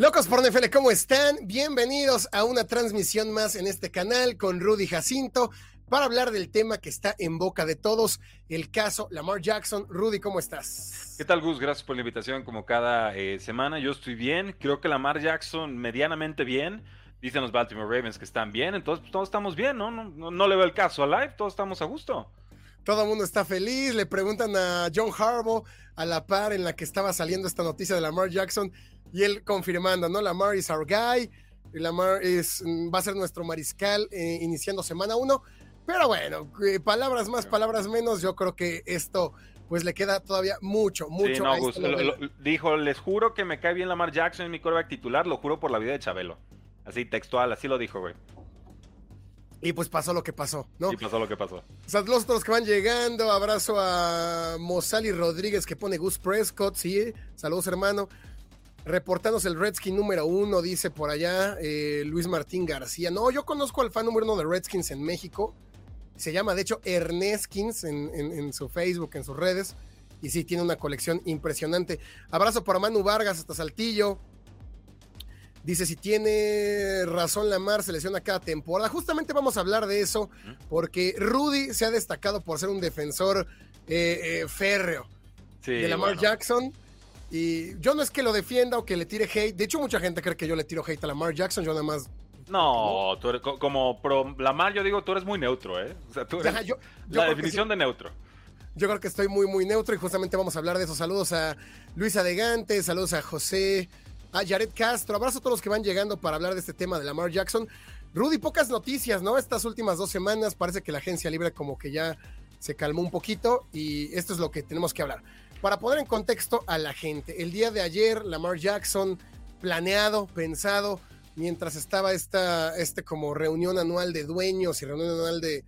Locos por NFL, ¿cómo están? Bienvenidos a una transmisión más en este canal con Rudy Jacinto para hablar del tema que está en boca de todos, el caso Lamar Jackson. Rudy, ¿cómo estás? ¿Qué tal, Gus? Gracias por la invitación como cada eh, semana. Yo estoy bien, creo que Lamar Jackson medianamente bien. Dicen los Baltimore Ravens que están bien, entonces pues, todos estamos bien, ¿no? No, no le veo el caso a Live, todos estamos a gusto. Todo el mundo está feliz, le preguntan a John Harbaugh a la par en la que estaba saliendo esta noticia de Lamar Jackson y él confirmando, ¿no? Lamar is our guy, Lamar es, va a ser nuestro mariscal eh, iniciando semana uno. Pero bueno, eh, palabras más, palabras menos, yo creo que esto pues le queda todavía mucho, mucho. Sí, no, dijo, les juro que me cae bien Lamar Jackson en mi coreback titular, lo juro por la vida de Chabelo. Así textual, así lo dijo, güey. Y pues pasó lo que pasó, ¿no? Y pasó lo que pasó. Saludos a todos que van llegando. Abrazo a Mozali Rodríguez que pone Gus Prescott. Sí, saludos, hermano. Reportándose el Redskin número uno, dice por allá eh, Luis Martín García. No, yo conozco al fan número uno de Redskins en México. Se llama, de hecho, Erneskins en, en, su Facebook, en sus redes. Y sí, tiene una colección impresionante. Abrazo para Manu Vargas hasta Saltillo. Dice, si tiene razón Lamar, se lesiona cada temporada. Justamente vamos a hablar de eso, porque Rudy se ha destacado por ser un defensor eh, eh, férreo de Lamar Jackson. Y yo no es que lo defienda o que le tire hate. De hecho, mucha gente cree que yo le tiro hate a Lamar Jackson. Yo nada más. No, tú eres, como pro Lamar, yo digo, tú eres muy neutro, ¿eh? O sea, tú eres la definición de neutro. Yo creo que estoy muy, muy neutro y justamente vamos a hablar de eso. Saludos a Luisa Degante, saludos a José, a Jared Castro. Abrazo a todos los que van llegando para hablar de este tema de Lamar Jackson. Rudy, pocas noticias, ¿no? Estas últimas dos semanas parece que la agencia libre como que ya se calmó un poquito y esto es lo que tenemos que hablar. Para poner en contexto a la gente, el día de ayer Lamar Jackson, planeado, pensado, mientras estaba esta este como reunión anual de dueños y reunión anual de,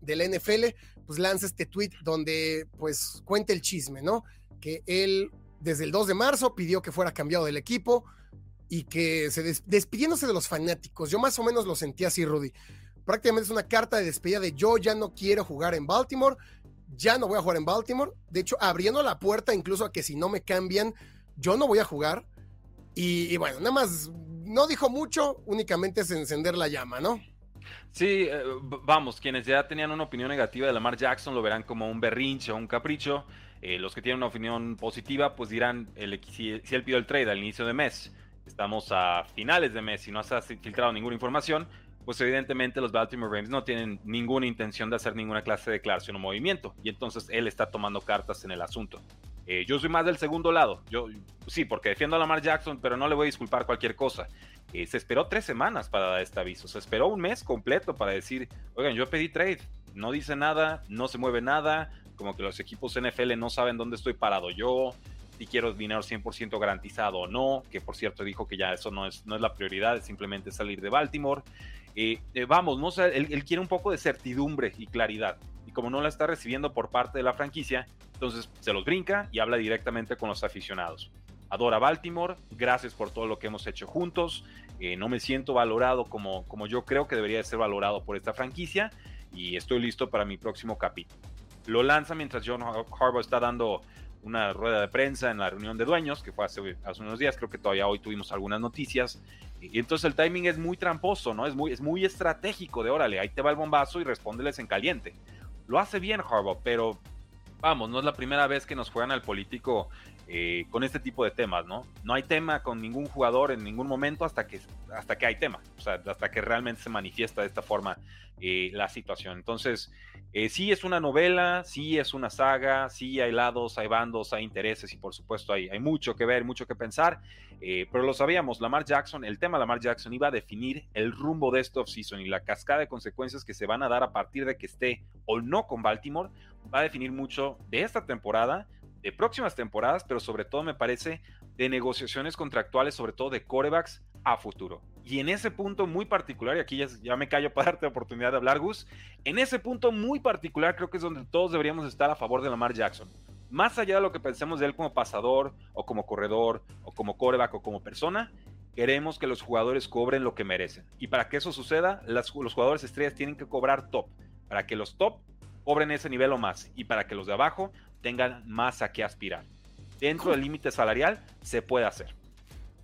de la NFL, pues lanza este tweet donde pues cuenta el chisme, ¿no? Que él desde el 2 de marzo pidió que fuera cambiado del equipo y que se despidiéndose de los fanáticos. Yo más o menos lo sentí así, Rudy. Prácticamente es una carta de despedida de yo ya no quiero jugar en Baltimore, ya no voy a jugar en Baltimore. De hecho, abriendo la puerta incluso a que si no me cambian, yo no voy a jugar. Y, bueno, nada más, no dijo mucho, únicamente es encender la llama, ¿no? Sí, eh, vamos, quienes ya tenían una opinión negativa de Lamar Jackson lo verán como un berrinche o un capricho. Eh, los que tienen una opinión positiva, pues dirán el, si, si él pidió el trade al inicio de mes, estamos a finales de mes y no se ha filtrado ninguna información, pues evidentemente los Baltimore Ravens no tienen ninguna intención de hacer ninguna clase de declaración o movimiento, y entonces él está tomando cartas en el asunto. Eh, yo soy más del segundo lado, yo sí, porque defiendo a Lamar Jackson, pero no le voy a disculpar cualquier cosa. Eh, se esperó tres semanas para dar este aviso, se esperó un mes completo para decir, oigan, yo pedí trade, no dice nada, no se mueve nada, como que los equipos NFL no saben dónde estoy parado yo, si quiero dinero 100% garantizado o no, que por cierto dijo que ya eso no es, no es la prioridad, es simplemente salir de Baltimore. Eh, eh, vamos, no sé, él, quiere un poco de certidumbre y claridad. Y como no la está recibiendo por parte de la franquicia, entonces se los brinca y habla directamente con los aficionados. Adora Baltimore, gracias por todo lo que hemos hecho juntos. Eh, no me siento valorado como, como yo creo que debería ser valorado por esta franquicia y estoy listo para mi próximo capítulo. Lo lanza mientras John Harbaugh está dando una rueda de prensa en la reunión de dueños, que fue hace, hace, unos días, creo que todavía hoy tuvimos algunas noticias, y entonces el timing es muy tramposo, ¿no? Es muy, es muy estratégico de órale, ahí te va el bombazo y respóndeles en caliente. Lo hace bien Harbaugh, pero vamos, no es la primera vez que nos juegan al político eh, con este tipo de temas, ¿no? No hay tema con ningún jugador en ningún momento hasta que, hasta que hay tema, o sea, hasta que realmente se manifiesta de esta forma eh, la situación. Entonces, eh, sí es una novela, sí es una saga, sí hay lados, hay bandos, hay intereses y por supuesto hay, mucho que ver, mucho que pensar, pero lo sabíamos, Lamar Jackson, el tema Lamar Jackson iba a definir el rumbo de este offseason y la cascada de consecuencias que se van a dar a partir de que esté o no con Baltimore va a definir mucho de esta temporada, de próximas temporadas, pero sobre todo me parece de negociaciones contractuales, sobre todo de corebacks a futuro. Y en ese punto muy particular, y aquí ya, ya, me callo para darte la oportunidad de hablar, Gus, en ese punto muy particular creo que es donde todos deberíamos estar a favor de Lamar Jackson. Más allá de lo que pensemos de él como pasador, o como corredor, o como coreback, o como persona, queremos que los jugadores cobren lo que merecen. Y para que eso suceda, las, los jugadores estrellas tienen que cobrar top. Para que los top cobren ese nivel o más. Y para que los de abajo tengan más a qué aspirar. Dentro del límite salarial se puede hacer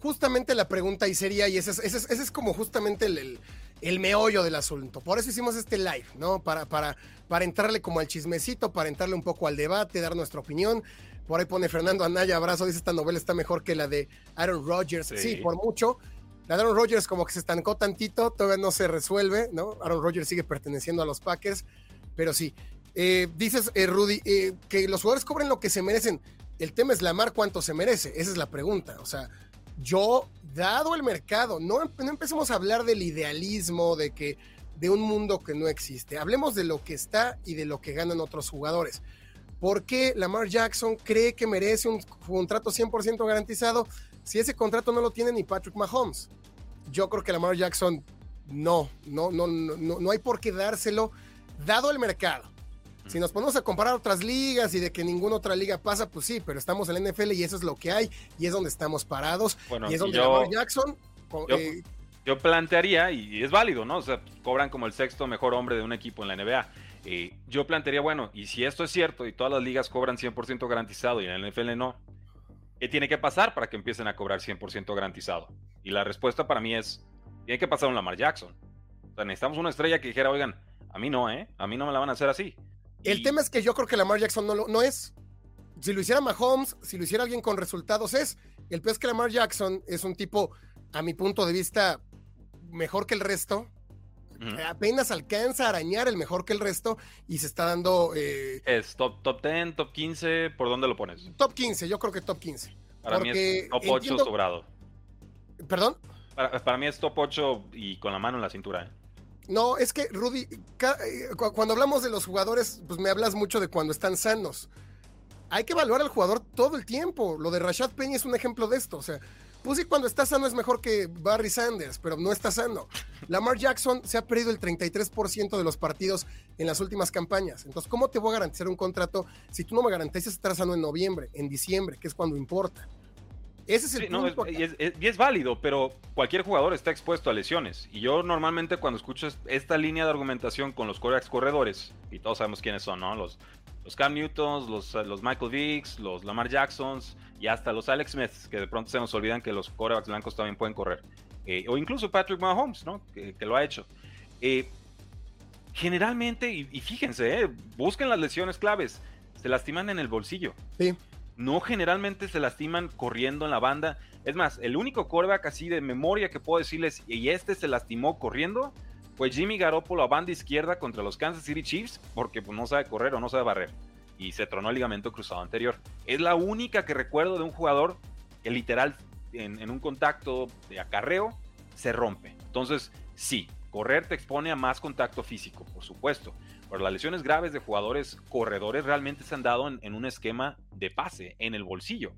justamente la pregunta y sería, y ese es, ese es, como justamente el, el, meollo del asunto. Por eso hicimos este live, ¿no? Para, para, para entrarle como al chismecito, para entrarle un poco al debate, dar nuestra opinión. Por ahí pone Fernando Anaya, abrazo, dice esta novela está mejor que la de Aaron Rodgers. Sí, por mucho. La de Aaron Rodgers como que se estancó tantito, todavía no se resuelve, ¿no? Aaron Rodgers sigue perteneciendo a los Packers, pero sí. Eh, dices, eh, Rudy, eh, que los jugadores cobren lo que se merecen. El tema es la mar cuánto se merece, esa es la pregunta. O sea, yo, dado el mercado, no, no empecemos a hablar del idealismo, de que de un mundo que no existe. Hablemos de lo que está y de lo que ganan otros jugadores. ¿Por qué Lamar Jackson cree que merece un contrato 100% garantizado si ese contrato no lo tiene ni Patrick Mahomes? Yo creo que Lamar Jackson no, no, no, no, no hay por qué dárselo, dado el mercado. Si nos ponemos a comparar otras ligas y de que ninguna otra liga pasa, pues sí, pero estamos en la NFL y eso es lo que hay y es donde estamos parados. y es donde yo, Jackson. Eh, yo, plantearía, y es válido, ¿no? O sea, cobran como el sexto mejor hombre de un equipo en la NBA. Eh, yo plantearía, bueno, y si esto es cierto y todas las ligas cobran 100% garantizado y en la NFL no, ¿qué tiene que pasar para que empiecen a cobrar 100% garantizado? Y la respuesta para mí es, tiene que pasar un Lamar Jackson. O sea, necesitamos una estrella que dijera, oigan, a mí no, ¿eh? A mí no me la van a hacer así. El tema es que yo creo que Lamar Jackson no, no es. Si lo hiciera Mahomes, si lo hiciera alguien con resultados es. El peor es que Lamar Jackson es un tipo, a mi punto de vista, mejor que el resto. Apenas alcanza a arañar el mejor que el resto y se está dando. Eh, ¿Es top, top 10, top 15? ¿Por dónde lo pones? Top 15, yo creo que top 15. Para mí es top 8 sobrado. ¿Perdón? Para, para, mí es top 8 y con la mano en la cintura. ¿eh? No, es que Rudy, eh, cuando hablamos de los jugadores, pues me hablas mucho de cuando están sanos. Hay que evaluar al jugador todo el tiempo. Lo de Rashad Penny es un ejemplo de esto. O sea, pues sí, cuando está sano es mejor que Barry Sanders, pero no está sano. Lamar Jackson se ha perdido el 33% de los partidos en las últimas campañas. Entonces, ¿cómo te voy a garantizar un contrato si tú no me garantizas estar sano en noviembre, en diciembre, que es cuando importa? Ese es el punto. y, es, válido, pero cualquier jugador está expuesto a lesiones. Y yo normalmente cuando escucho esta línea de argumentación con los corebacks corredores, y todos sabemos quiénes son, ¿no? Los, los Cam Newtons, los, los Michael Vicks, los Lamar Jacksons y hasta los Alex Smiths, que de pronto se nos olvidan que los corebacks blancos también pueden correr. Eh, o incluso Patrick Mahomes, ¿no? Que, lo ha hecho. Eh, generalmente, y, y fíjense, eh, busquen las lesiones claves, se lastiman en el bolsillo. Sí no generalmente se lastiman corriendo en la banda. Es más, el único coreback así de memoria que puedo decirles, y este se lastimó corriendo, fue Jimmy Garoppolo a banda izquierda contra los Kansas City Chiefs, porque pues, no sabe correr o no sabe barrer. Y se tronó el ligamento cruzado anterior. Es la única que recuerdo de un jugador que literal en, en un contacto de acarreo se rompe. Entonces, sí, correr te expone a más contacto físico, por supuesto pero las lesiones graves de jugadores corredores realmente se han dado en, un esquema de pase, en el bolsillo.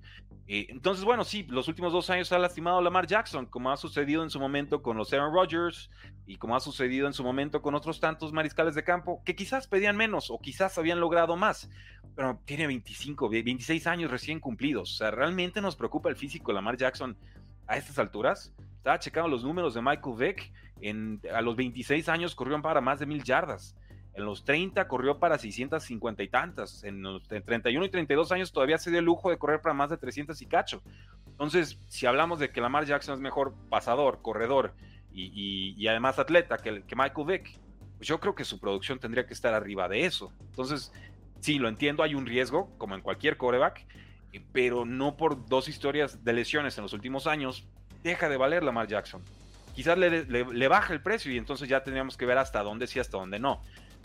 Eh, entonces, bueno, sí, los últimos dos años ha lastimado Lamar Jackson, como ha sucedido en su momento con los Aaron Rodgers y como ha sucedido en su momento con otros tantos mariscales de campo que quizás pedían menos o quizás habían logrado más, pero tiene 25, 26 años recién cumplidos. O sea, realmente nos preocupa el físico de Lamar Jackson a estas alturas. Estaba checando los números de Michael Vick. En, a los 26 años corrió para más de mil yardas. En los 30 corrió para 650 y tantas. En los 31 y 32 años todavía se dio el lujo de correr para más de 300 y cacho. Entonces, si hablamos de que Lamar Jackson es mejor pasador, corredor y, además atleta que, Michael Vick, pues yo creo que su producción tendría que estar arriba de eso. Entonces, sí, lo entiendo, hay un riesgo, como en cualquier coreback, pero no por dos historias de lesiones en los últimos años, deja de valer Lamar Jackson. Quizás le, le baja el precio y entonces ya tendríamos que ver hasta dónde sí, hasta dónde no.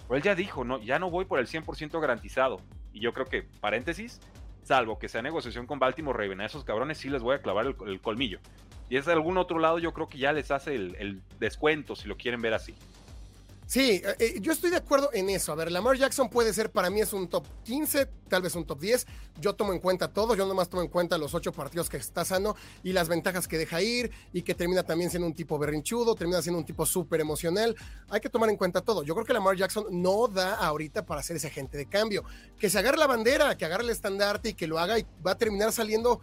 Pero él ya dijo, no, ya no voy por el 100% garantizado. Y yo creo que, paréntesis, salvo que sea negociación con Baltimore Raven, a esos cabrones sí les voy a clavar el, colmillo. Y es de algún otro lado, yo creo que ya les hace el, descuento, si lo quieren ver así. Sí, eh, eh, yo estoy de acuerdo en eso. A ver, Lamar Jackson puede ser, para mí es un top 15, tal vez un top 10. Yo tomo en cuenta todo, yo nomás tomo en cuenta los ocho partidos que está sano y las ventajas que deja ir y que termina también siendo un tipo berrinchudo, termina siendo un tipo súper emocional. Hay que tomar en cuenta todo. Yo creo que Lamar Jackson no da ahorita para ser ese agente de cambio. Que se agarre la bandera, que agarre el estandarte y que lo haga y va a terminar saliendo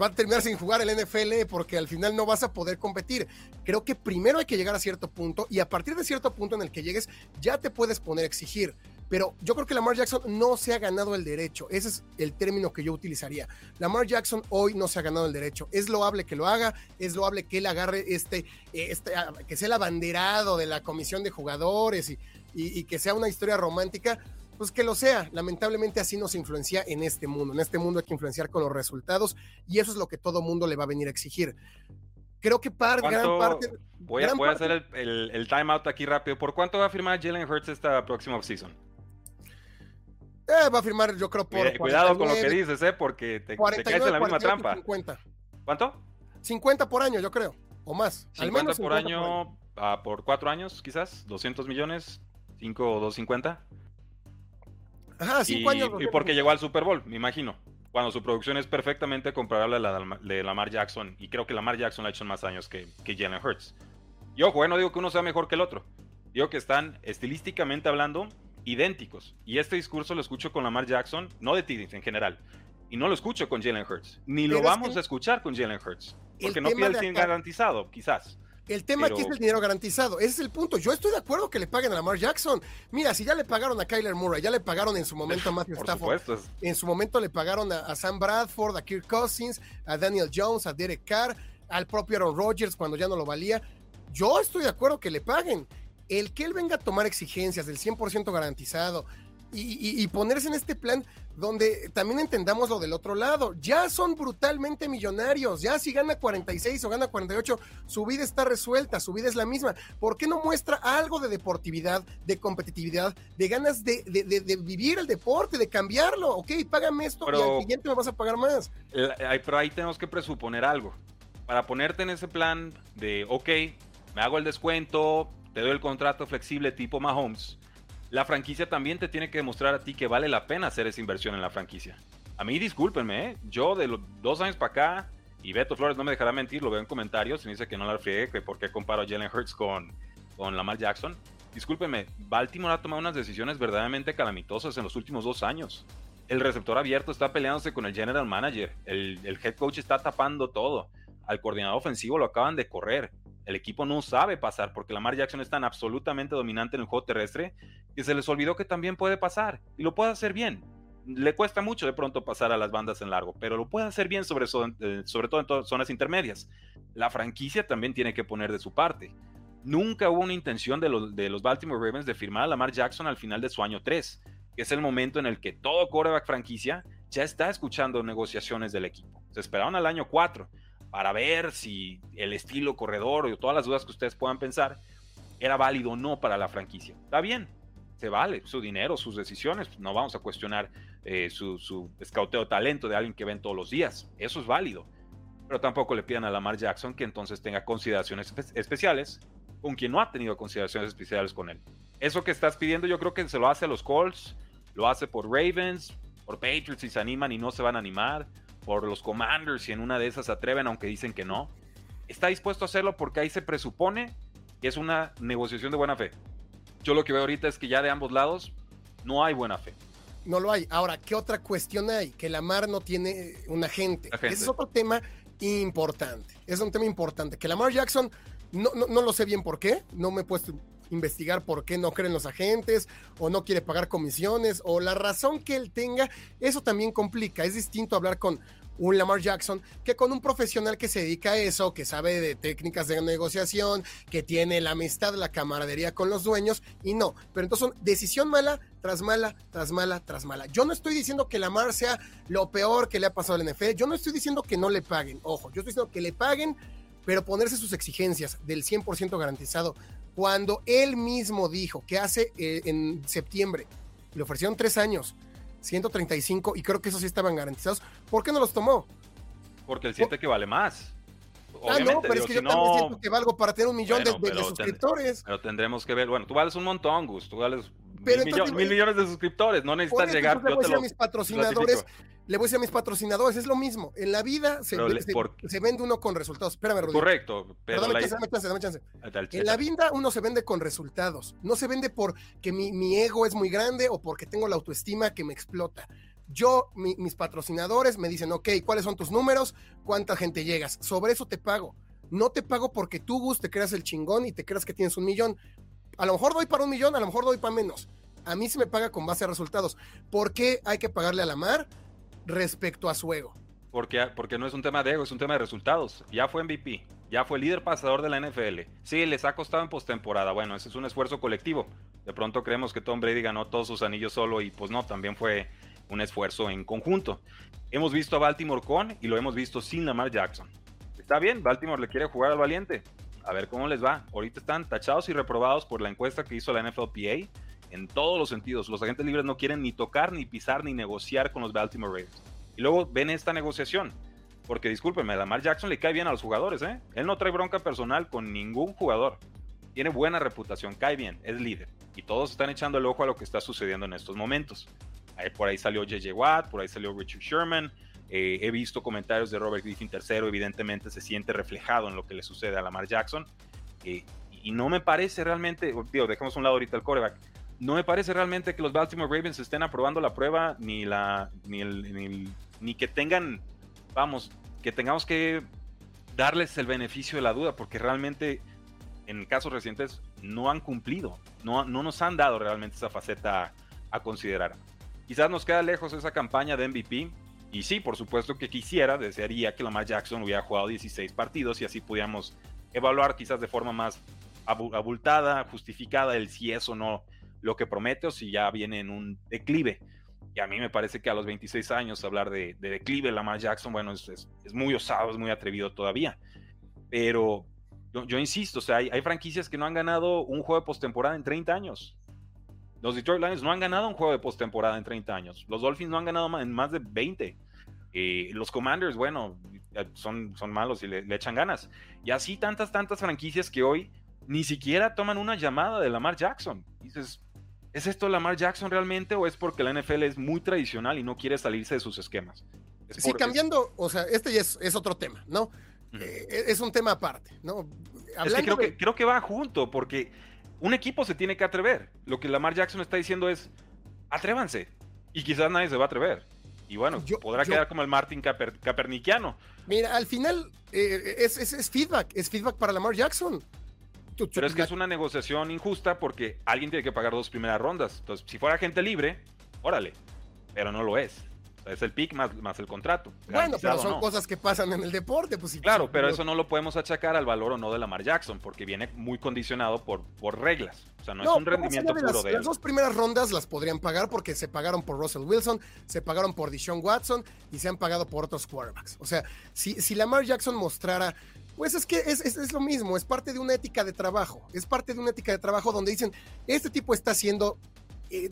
va a terminar sin jugar el NFL porque al final no vas a poder competir. Creo que primero hay que llegar a cierto punto y a partir de cierto punto en el que llegues ya te puedes poner a exigir. Pero yo creo que Lamar Jackson no se ha ganado el derecho. Ese es el término que yo utilizaría. Lamar Jackson hoy no se ha ganado el derecho. Es loable que lo haga, es loable que él agarre este, este que sea el abanderado de la comisión de jugadores y, y que sea una historia romántica pues que lo sea. Lamentablemente así nos influencia en este mundo. En este mundo hay que influenciar con los resultados y eso es lo que todo mundo le va a venir a exigir. Creo que par, gran parte. Voy, a, hacer el, el, timeout aquí rápido. ¿Por cuánto va a firmar Jalen Hurts esta próxima offseason? Eh, va a firmar, yo creo, por. cuidado con lo que dices, ¿eh? Porque te, caes en la misma trampa. 50. ¿Cuánto? 50 por año, yo creo. O más. 50 Al menos por año, por, ah, por cuatro años, quizás. 200 millones. 5 o 250. Ajá, cinco y, años. Y porque llegó al Super Bowl, me imagino. Cuando su producción es perfectamente comparable a la de Lamar Jackson. Y creo que Lamar Jackson ha hecho más años que, que Jalen Hurts. Y ojo, eh, no digo que uno sea mejor que el otro. Digo que están estilísticamente hablando idénticos. Y este discurso lo escucho con Lamar Jackson, no de Tidings en general. Y no lo escucho con Jalen Hurts. Ni lo vamos a escuchar con Jalen Hurts. Porque no pide el fin garantizado, quizás. El tema aquí es el dinero garantizado. Ese es el punto. Yo estoy de acuerdo que le paguen a Lamar Jackson. Mira, si ya le pagaron a Kyler Murray, ya le pagaron en su momento a Matthew Stafford. En su momento le pagaron a, Sam Bradford, a Kirk Cousins, a Daniel Jones, a Derek Carr, al propio Aaron Rodgers cuando ya no lo valía. Yo estoy de acuerdo que le paguen. El que él venga a tomar exigencias del 100% garantizado, y, ponerse en este plan donde también entendamos lo del otro lado. Ya son brutalmente millonarios, ya si gana 46 o gana 48, su vida está resuelta, su vida es la misma. ¿Por qué no muestra algo de deportividad, de competitividad, de ganas de, vivir el deporte, de cambiarlo? Ok, págame esto y al siguiente me vas a pagar más. Pero ahí tenemos que presuponer algo. Para ponerte en ese plan de, ok, me hago el descuento, te doy el contrato flexible tipo Mahomes la franquicia también te tiene que demostrar a ti que vale la pena hacer esa inversión en la franquicia. A mí, discúlpenme, ¿eh? yo de los dos años para acá, y Beto Flores no me dejará mentir, lo veo en comentarios, y me dice que no la friegue, que por qué comparo a Jalen Hurts con, con Lamar Jackson. Discúlpenme, Baltimore ha tomado unas decisiones verdaderamente calamitosas en los últimos dos años. El receptor abierto está peleándose con el general manager, el, el head coach está tapando todo, al coordinador ofensivo lo acaban de correr, el equipo no sabe pasar porque Lamar Jackson es tan absolutamente dominante en el juego terrestre que se les olvidó que también puede pasar y lo puede hacer bien. Le cuesta mucho de pronto pasar a las bandas en largo, pero lo puede hacer bien sobre, eh, sobre todo en zonas intermedias. La franquicia también tiene que poner de su parte. Nunca hubo una intención de los, de los Baltimore Ravens de firmar a Lamar Jackson al final de su año 3, que es el momento en el que todo quarterback franquicia ya está escuchando negociaciones del equipo. Se esperaron al año 4 para ver si el estilo corredor o todas las dudas que ustedes puedan pensar era válido o no para la franquicia. Está bien, se vale, su dinero, sus decisiones, no vamos a cuestionar eh, su, su escauteo talento de alguien que ven todos los días, eso es válido. Pero tampoco le pidan a Lamar Jackson que entonces tenga consideraciones especiales con quien no ha tenido consideraciones especiales con él. Eso que estás pidiendo yo creo que se lo hace a los Colts, lo hace por Ravens, por Patriots si se animan y no se van a animar, por los Commanders y en una de esas se atreven aunque dicen que no. Está dispuesto a hacerlo porque ahí se presupone que es una negociación de buena fe. Yo lo que veo ahorita es que ya de ambos lados no hay buena fe. No lo hay. Ahora, ¿qué otra cuestión hay? Que la mar no tiene un agente. Ese es otro tema importante. Es un tema importante. Que Lamar Jackson, no, no, no lo sé bien por qué. No me he puesto investigar por qué no creen los agentes o no quiere pagar comisiones o la razón que él tenga, eso también complica. Es distinto hablar con un Lamar Jackson que con un profesional que se dedica a eso, que sabe de técnicas de negociación, que tiene la amistad, la camaradería con los dueños y no. Pero entonces decisión mala tras mala, tras mala, tras mala. Yo no estoy diciendo que Lamar sea lo peor que le ha pasado al NFL. Yo no estoy diciendo que no le paguen. Ojo, yo estoy diciendo que le paguen, pero ponerse sus exigencias del 100% garantizado cuando él mismo dijo que hace eh, en septiembre le ofrecieron tres años, 135, y creo que esos sí estaban garantizados, ¿por qué no los tomó? Porque él siente que vale más. Ah, no, pero es que yo también siento que valgo para tener un millón de, suscriptores. pero tendremos que ver. Bueno, tú vales un montón, Gus. Tú vales mil, millones de suscriptores. No necesitas llegar. le voy a decir a mis patrocinadores. Le voy a decir a mis patrocinadores, es lo mismo. En la vida se, vende uno con resultados. Espérame, Rodrigo. Correcto. Pero dame, chance, dame chance, dame chance. En la vida uno se vende con resultados. No se vende porque mi, mi ego es muy grande o porque tengo la autoestima que me explota. Yo, mis patrocinadores me dicen, ok, ¿cuáles son tus números? ¿Cuánta gente llegas? Sobre eso te pago. No te pago porque tú, Gus, te creas el chingón y te creas que tienes un millón. A lo mejor doy para un millón, a lo mejor doy para menos. A mí se me paga con base a resultados. ¿Por qué hay que pagarle a la mar respecto a su ego? Porque, porque no es un tema de ego, es un tema de resultados. Ya fue MVP, ya fue líder pasador de la NFL. Sí, les ha costado en postemporada. Bueno, ese es un esfuerzo colectivo. De pronto creemos que Tom Brady ganó todos sus anillos solo y pues no, también fue un esfuerzo en conjunto. Hemos visto a Baltimore con y lo hemos visto sin Lamar Jackson. Está bien, Baltimore le quiere jugar al valiente. A ver cómo les va. Ahorita están tachados y reprobados por la encuesta que hizo la NFLPA en todos los sentidos. Los agentes libres no quieren ni tocar, ni pisar, ni negociar con los Baltimore Ravens. Y luego ven esta negociación. Porque discúlpenme, Lamar Jackson le cae bien a los jugadores, ¿eh? Él no trae bronca personal con ningún jugador. Tiene buena reputación, cae bien, es líder. Y todos están echando el ojo a lo que está sucediendo en estos momentos por ahí salió JJ Watt, por ahí salió Richard Sherman. Eh, he visto comentarios de Robert Griffin III, evidentemente se siente reflejado en lo que le sucede a Lamar Jackson. Eh, y no me parece realmente, digo, dejemos un lado ahorita el coreback, no me parece realmente que los Baltimore Ravens estén aprobando la prueba, ni, la, ni, el, ni, que tengan, vamos, que tengamos que darles el beneficio de la duda, porque realmente en casos recientes no han cumplido, no, no nos han dado realmente esa faceta a considerar. Quizás nos queda lejos esa campaña de MVP. Y sí, por supuesto que quisiera, desearía que Lamar Jackson hubiera jugado 16 partidos y así pudiéramos evaluar quizás de forma más abultada, justificada, el si es o no lo que promete o si ya viene en un declive. Y a mí me parece que a los 26 años hablar de, declive Lamar Jackson, bueno, es, muy osado, es muy atrevido todavía. Pero yo, insisto, o sea, hay, hay, franquicias que no han ganado un juego de postemporada en 30 años. Los Detroit Lions no han ganado un juego de postemporada en 30 años. Los Dolphins no han ganado en más de 20. Eh, los Commanders, bueno, son, son malos y le, echan ganas. Y así tantas, tantas franquicias que hoy ni siquiera toman una llamada de Lamar Jackson. dices, ¿es esto Lamar Jackson realmente o es porque la NFL es muy tradicional y no quiere salirse de sus esquemas? sí, cambiando, o sea, este ya es, otro tema, ¿no? Eh, es un tema aparte, ¿no? es que creo, que creo que va junto, porque un equipo se tiene que atrever. Lo que Lamar Jackson está diciendo es, atrévanse. Y quizás nadie se va a atrever. Y bueno, podrá quedar como el Martin Caperniquiano. Mira, al final eh, es, feedback, es feedback para Lamar Jackson. Pero es que es una negociación injusta porque alguien tiene que pagar dos primeras rondas. Entonces, si fuera gente libre, órale, pero no lo es es el pick más, más el contrato. Bueno, pero son cosas que pasan en el deporte. Pues, claro, pero eso no lo podemos achacar al valor o no de Lamar Jackson, porque viene muy condicionado por, por reglas. O sea, no, es un rendimiento puro de él. Las dos primeras rondas las podrían pagar porque se pagaron por Russell Wilson, se pagaron por Deshaun Watson y se han pagado por otros quarterbacks. O sea, si, si Lamar Jackson mostrara pues es que es, es, es, lo mismo, es parte de una ética de trabajo, es parte de una ética de trabajo donde dicen, este tipo está haciendo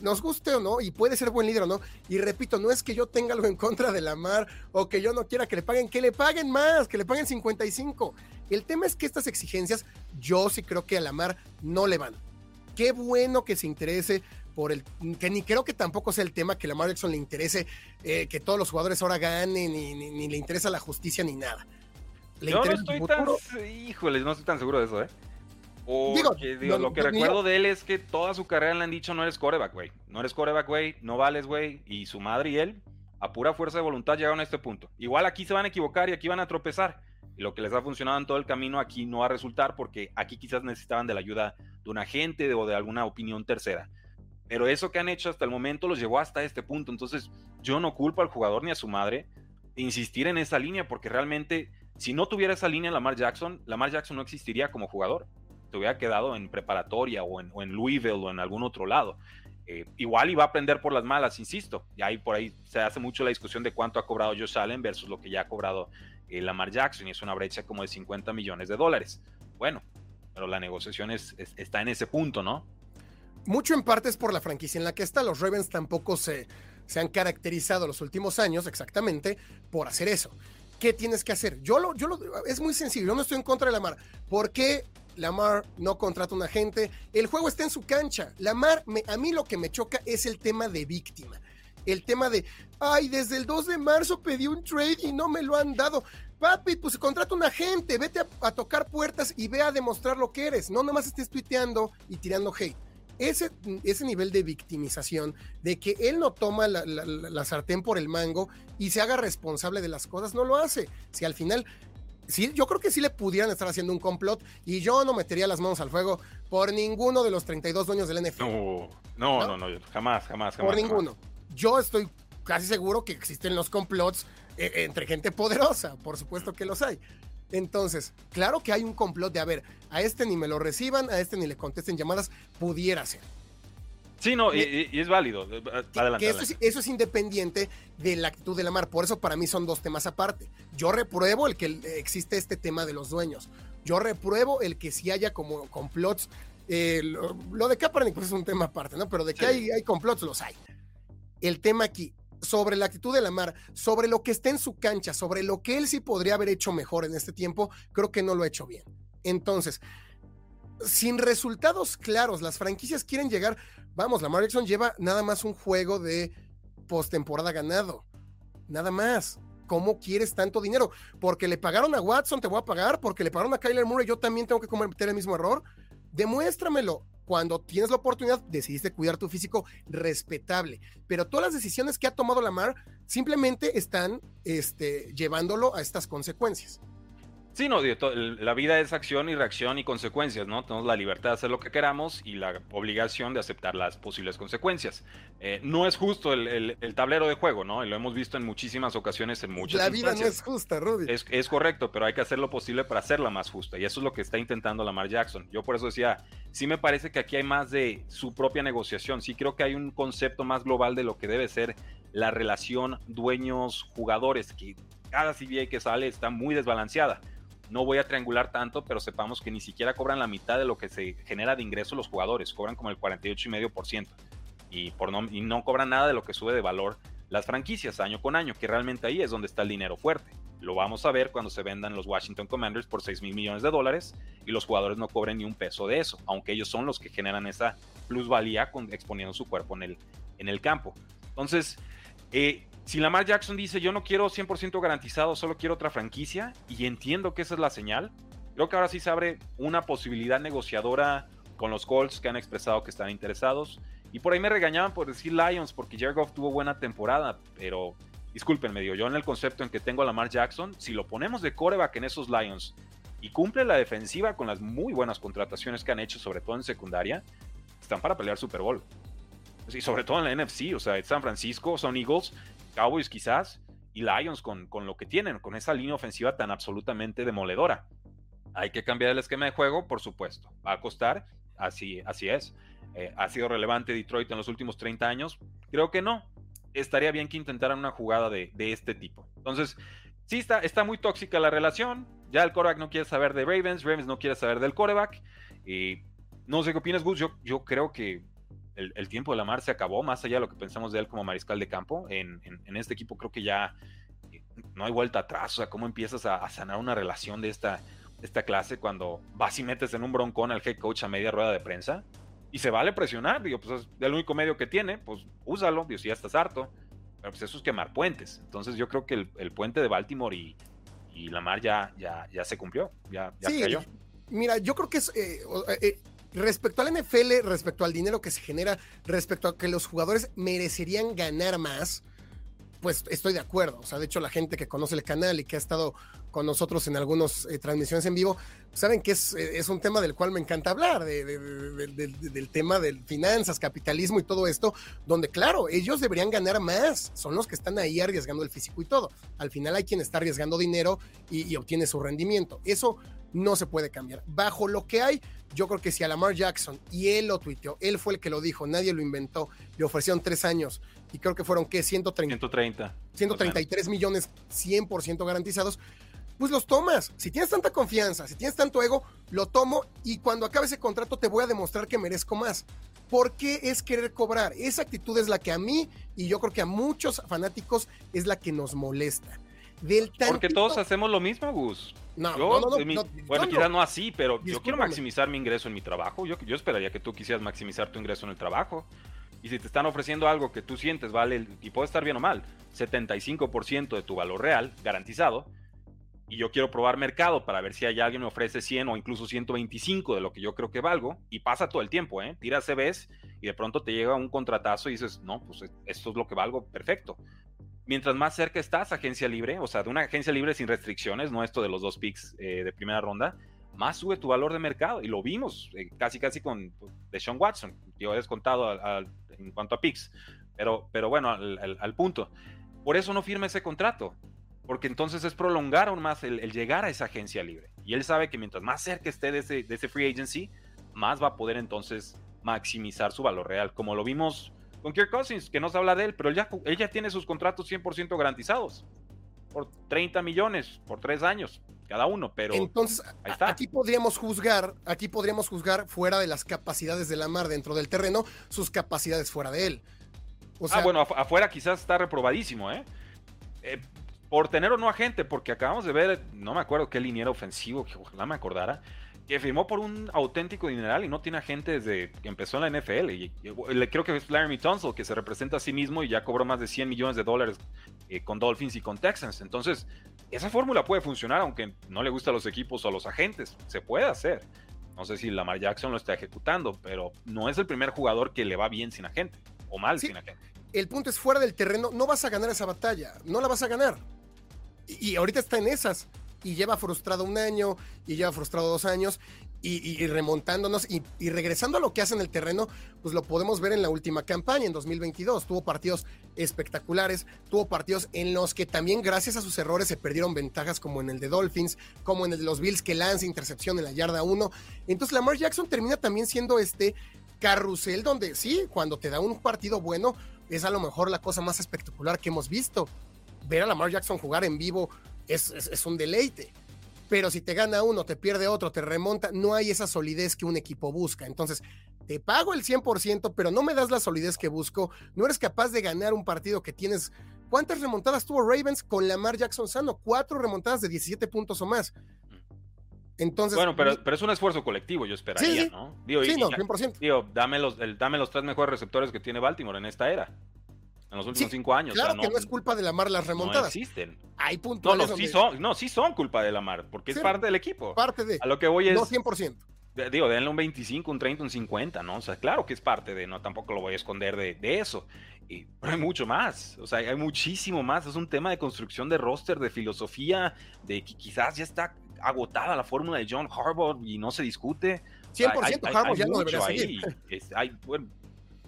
nos guste o no, y puede ser buen líder o no, y repito, no es que yo tenga algo en contra de la mar o que yo no quiera que le paguen, que le paguen más, que le paguen 55. El tema es que estas exigencias, yo sí creo que a la mar no le van. Qué bueno que se interese por el, que ni creo que tampoco sea el tema que Lamar Jackson le interese eh, que todos los jugadores ahora ganen, ni, ni, le interesa la justicia ni nada. ¿Le yo no estoy tan, híjole, no estoy tan seguro de eso, ¿eh? Digo, lo que recuerdo de él es que toda su carrera le han dicho no eres coreback, güey. No eres coreback, güey. No vales, güey. Y su madre y él, a pura fuerza de voluntad, llegaron a este punto. Igual aquí se van a equivocar y aquí van a tropezar. Y lo que les ha funcionado en todo el camino aquí no va a resultar porque aquí quizás necesitaban de la ayuda de un agente o de alguna opinión tercera. Pero eso que han hecho hasta el momento los llevó hasta este punto. Entonces yo no culpo al jugador ni a su madre de insistir en esa línea porque realmente si no tuviera esa línea Lamar Jackson, Lamar Jackson no existiría como jugador te hubiera quedado en preparatoria o en, Louisville o en algún otro lado. Eh, igual iba a aprender por las malas, insisto. Y ahí por ahí se hace mucho la discusión de cuánto ha cobrado Josh Allen versus lo que ya ha cobrado eh, Lamar Jackson. Y es una brecha como de 50 millones de dólares. Bueno, pero la negociación está en ese punto, ¿no? Mucho en parte es por la franquicia en la que está. Los Ravens tampoco se, se han caracterizado los últimos años exactamente por hacer eso. ¿qué tienes que hacer? Yo lo, yo lo, es muy sencillo, yo no estoy en contra de Lamar. ¿Por qué Lamar no contrata un agente? El juego está en su cancha. Lamar, a mí lo que me choca es el tema de víctima. El tema de, ay, desde el 2 de marzo pedí un trade y no me lo han dado. Papi, pues contrata un agente, vete a, tocar puertas y ve a demostrar lo que eres. No nomás estés tuiteando y tirando hate. Ese, ese nivel de victimización, de que él no toma la, sartén por el mango y se haga responsable de las cosas, no lo hace. Si al final Sí, yo creo que sí le pudieran estar haciendo un complot y yo no metería las manos al fuego por ninguno de los 32 dueños del NFL. No, no, no, no, jamás, jamás, jamás. Por ninguno. Yo estoy casi seguro que existen los complots eh, entre gente poderosa, por supuesto que los hay. Entonces, claro que hay un complot de, a ver, a este ni me lo reciban, a este ni le contesten llamadas, pudiera ser. Sí, no, y, es válido. Adelante, eso, Es, eso, Es, independiente de la actitud de la mar. Por eso para mí son dos temas aparte. Yo repruebo el que existe este tema de los dueños. Yo repruebo el que si haya como complots. Eh, lo, de Kaepernick pues es un tema aparte, ¿no? Pero de que hay, hay complots, los hay. El tema aquí, sobre la actitud de Lamar, sobre lo que está en su cancha, sobre lo que él sí podría haber hecho mejor en este tiempo, creo que no lo ha hecho bien. Entonces, sin resultados claros, las franquicias quieren llegar. Vamos, Lamar Jackson lleva nada más un juego de postemporada ganado. Nada más. ¿Cómo quieres tanto dinero? Porque le pagaron a Watson, te voy a pagar. Porque le pagaron a Kyler Murray, yo también tengo que cometer el mismo error. Demuéstramelo cuando tienes la oportunidad, decidiste cuidar tu físico respetable. Pero todas las decisiones que ha tomado Lamar simplemente están este, llevándolo a estas consecuencias. Sí, no, la vida es acción y reacción y consecuencias, ¿no? Tenemos la libertad de hacer lo que queramos y la obligación de aceptar las posibles consecuencias. Eh, no es justo el, tablero de juego, ¿no? Y lo hemos visto en muchísimas ocasiones, en muchas La vida no es justa, Rudy. Es, correcto, pero hay que hacer lo posible para hacerla más justa. Y eso es lo que está intentando Lamar Jackson. Yo por eso decía, sí me parece que aquí hay más de su propia negociación. Sí creo que hay un concepto más global de lo que debe ser la relación dueños-jugadores, que cada CBA que sale está muy desbalanceada no voy a triangular tanto, pero sepamos que ni siquiera cobran la mitad de lo que se genera de ingreso los jugadores, cobran como el 48,5% y, por no, y no cobran nada de lo que sube de valor las franquicias año con año, que realmente ahí es donde está el dinero fuerte. Lo vamos a ver cuando se vendan los Washington Commanders por 6 mil millones de dólares y los jugadores no cobren ni un peso de eso, aunque ellos son los que generan esa plusvalía exponiendo su cuerpo en el, en el campo. Entonces, eh, si Lamar Jackson dice yo no quiero 100% garantizado, solo quiero otra franquicia, y entiendo que esa es la señal, creo que ahora sí se abre una posibilidad negociadora con los Colts que han expresado que están interesados. Y por ahí me regañaban por decir Lions, porque Jared tuvo buena temporada, pero discúlpenme, digo, yo en el concepto en que tengo a Lamar Jackson, si lo ponemos de coreback en esos Lions y cumple la defensiva con las muy buenas contrataciones que han hecho, sobre todo en secundaria, están para pelear Super Bowl. Y sobre todo en la NFC, o sea, San Francisco, son Eagles, Cowboys quizás y Lions con, con lo que tienen, con esa línea ofensiva tan absolutamente demoledora. Hay que cambiar el esquema de juego, por supuesto. Va a costar, así, así es. Eh, ¿Ha sido relevante Detroit en los últimos 30 años? Creo que no. Estaría bien que intentaran una jugada de, de este tipo. Entonces, sí está, está muy tóxica la relación. Ya el coreback no quiere saber de Ravens, Ravens no quiere saber del coreback. Y no sé qué opinas, Gus. Yo, yo creo que el, tiempo de Lamar se acabó, más allá de lo que pensamos de él como mariscal de campo. En, este equipo creo que ya eh, no hay vuelta atrás. O sea, ¿cómo empiezas a, sanar una relación de esta, esta clase cuando vas y metes en un broncón al head coach a media rueda de prensa? Y se vale presionar, digo, pues es el único medio que tiene, pues úsalo, digo, si ya estás harto. Pero pues eso es quemar puentes. Entonces yo creo que el, puente de Baltimore y, y Lamar ya, ya, ya se cumplió, ya, cayó. Mira, yo creo que es, eh, eh, Respecto al NFL, respecto al dinero que se genera, respecto a que los jugadores merecerían ganar más, pues estoy de acuerdo. O sea, de hecho, la gente que conoce el canal y que ha estado con nosotros en algunas eh, transmisiones en vivo, saben que es, eh, es, un tema del cual me encanta hablar, del tema de finanzas, capitalismo y todo esto, donde claro, ellos deberían ganar más, son los que están ahí arriesgando el físico y todo. Al final hay quien está arriesgando dinero y, y obtiene su rendimiento. Eso no se puede cambiar. Bajo lo que hay, yo creo que si a Lamar Jackson, y él lo tuiteó, él fue el que lo dijo, nadie lo inventó, le ofrecieron tres años, y creo que fueron, ¿qué? 130. 130. 133 millones 100% garantizados. Pues los tomas. Si tienes tanta confianza, si tienes tanto ego, lo tomo y cuando acabe ese contrato te voy a demostrar que merezco más. ¿Por qué es querer cobrar? Esa actitud es la que a mí y yo creo que a muchos fanáticos es la que nos molesta del Porque todos hacemos lo mismo, Gus. No, no, no, Bueno, quizás no así, pero yo quiero maximizar mi ingreso en mi trabajo. Yo, yo esperaría que tú quisieras maximizar tu ingreso en el trabajo. Y si te están ofreciendo algo que tú sientes vale, y puede estar bien o mal, 75% de tu valor real garantizado, y yo quiero probar mercado para ver si hay alguien me ofrece 100 o incluso 125 de lo que yo creo que valgo, y pasa todo el tiempo, ¿eh? Tira CVs y de pronto te llega un contratazo y dices, no, pues esto es lo que valgo, perfecto. Mientras más cerca estás, agencia libre, o sea, de una agencia libre sin restricciones, no esto de los dos picks eh, de primera ronda, más sube tu valor de mercado. Y lo vimos eh, casi, casi con pues, Sean Watson. Yo he descontado en cuanto a picks. Pero, pero bueno, al, punto. Por eso no firma ese contrato. Porque entonces es prolongar aún más el, llegar a esa agencia libre. Y él sabe que mientras más cerca esté de ese, de ese free agency, más va a poder entonces maximizar su valor real. Como lo vimos con Kirk Cousins, que no se habla de él, pero él ya, él ya tiene sus contratos 100% garantizados. Por 30 millones, por tres años cada uno, pero entonces aquí podríamos juzgar, aquí podríamos juzgar fuera de las capacidades de Lamar dentro del terreno, sus capacidades fuera de él. ah, bueno, afuera quizás está reprobadísimo, ¿eh? ¿eh? Por tener o no agente, porque acabamos de ver, no me acuerdo qué liniero ofensivo, que ojalá me acordara, que firmó por un auténtico dineral y no tiene agente desde que empezó en la NFL. Y, creo que es Larry Tunsil que se representa a sí mismo y ya cobró más de 100 millones de dólares eh, con Dolphins y con Texans. Entonces, esa fórmula puede funcionar aunque no le guste a los equipos o a los agentes. Se puede hacer. No sé si Lamar Jackson lo está ejecutando, pero no es el primer jugador que le va bien sin agente o mal sin agente. El punto es fuera del terreno, no vas a ganar esa batalla, no la vas a ganar. y ahorita está en esas y lleva frustrado un año y lleva frustrado dos años y, remontándonos y, regresando a lo que hace en el terreno, pues lo podemos ver en la última campaña, en 2022. Tuvo partidos espectaculares, tuvo partidos en los que también gracias a sus errores se perdieron ventajas como en el de Dolphins, como en el de los Bills que lanza intercepción en la yarda 1. Entonces Lamar Jackson termina también siendo este carrusel donde sí, cuando te da un partido bueno, es a lo mejor la cosa más espectacular que hemos visto. Ver a Lamar Jackson jugar en vivo es, un deleite. Pero si te gana uno, te pierde otro, te remonta, no hay esa solidez que un equipo busca. Entonces, te pago el 100%, pero no me das la solidez que busco. No eres capaz de ganar un partido que tienes. ¿Cuántas remontadas tuvo Ravens con Lamar Jackson sano? Cuatro remontadas de 17 puntos o más. Entonces, bueno, pero, pero es un esfuerzo colectivo, yo esperaría, ¿no? sí, no, 100%. dame los, dame los tres mejores receptores que tiene Baltimore en esta era en los últimos cinco años. Claro que no, es culpa de la mar las remontadas. No existen. Hay puntos. No, no, sí son, no, sí son culpa de la mar, porque es parte del equipo. Parte de. A lo que voy es. No 100%. Digo, denle un 25, un 30, un 50, ¿no? O sea, claro que es parte de, no, tampoco lo voy a esconder de, de eso. Y, pero hay mucho más, o sea, hay muchísimo más. Es un tema de construcción de roster, de filosofía, de que quizás ya está agotada la fórmula de John Harbaugh y no se discute. 100% Harbaugh ya no debería seguir. hay, bueno,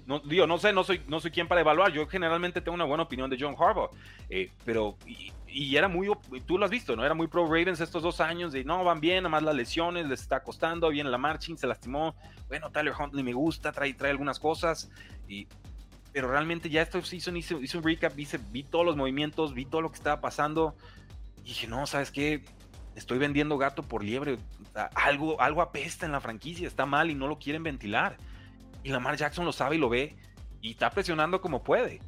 no, digo, no sé, no soy, no soy quien para evaluar. Yo generalmente tengo una buena opinión de John Harbaugh, eh, pero y, era muy, tú lo has visto, ¿no? Era muy pro Ravens estos dos años de no, van bien, nada más las lesiones, les está costando, viene la marching, se lastimó. Bueno, Tyler Huntley me gusta, trae, trae algunas cosas, y, pero realmente ya esto hice, hice un recap, vi todos los movimientos, vi todo lo que estaba pasando, y dije, no, ¿sabes qué? Estoy vendiendo gato por liebre. Algo, algo apesta en la franquicia, está mal y no lo quieren ventilar. Y Lamar Jackson lo sabe y lo ve y está presionando como puede.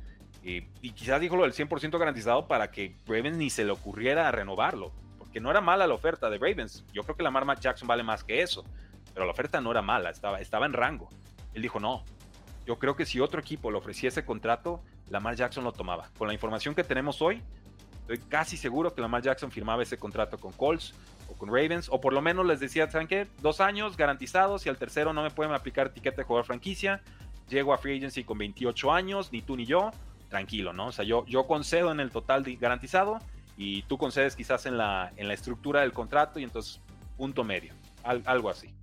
Y, quizás dijo lo del 100% garantizado para que Ravens ni se le ocurriera renovarlo. Porque no era mala la oferta de Ravens. Yo creo que Lamar Jackson vale más que eso. Pero la oferta no era mala, estaba, estaba en rango. Él dijo, no, yo creo que si otro equipo le ofreciese contrato, Lamar Jackson lo tomaba. Con la información que tenemos hoy, estoy casi seguro que Lamar Jackson firmaba ese contrato con Colts con Ravens, o por lo menos les decía, ¿saben qué? Dos años garantizados y al tercero no me pueden aplicar etiqueta de jugador franquicia. Llego a Free Agency con 28 años, ni tú ni yo, tranquilo, ¿no? O sea, yo, yo concedo en el total garantizado y tú concedes quizás en la, en la estructura del contrato y entonces punto medio, algo así.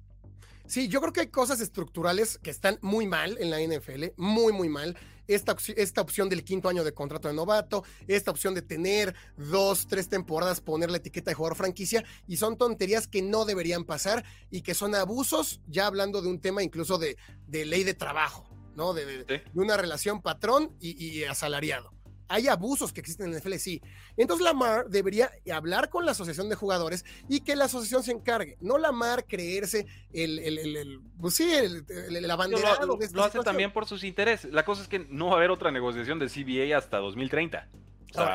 Sí, yo creo que hay cosas estructurales que están muy mal en la NFL, muy, muy mal esta, esta opción del quinto año de contrato de novato, esta opción de tener dos, tres temporadas, poner la etiqueta de jugador franquicia, y son tonterías que no deberían pasar y que son abusos, ya hablando de un tema incluso de, de ley de trabajo, ¿no? De, de, una relación patrón y, y asalariado hay abusos que existen en el NFL, sí. Entonces Lamar debería hablar con la asociación de jugadores y que la asociación se encargue. No Lamar creerse el, el, el, el pues sí, el, el abanderado. Lo, lo, hace también por sus intereses. La cosa es que no va a haber otra negociación de CBA hasta 2030.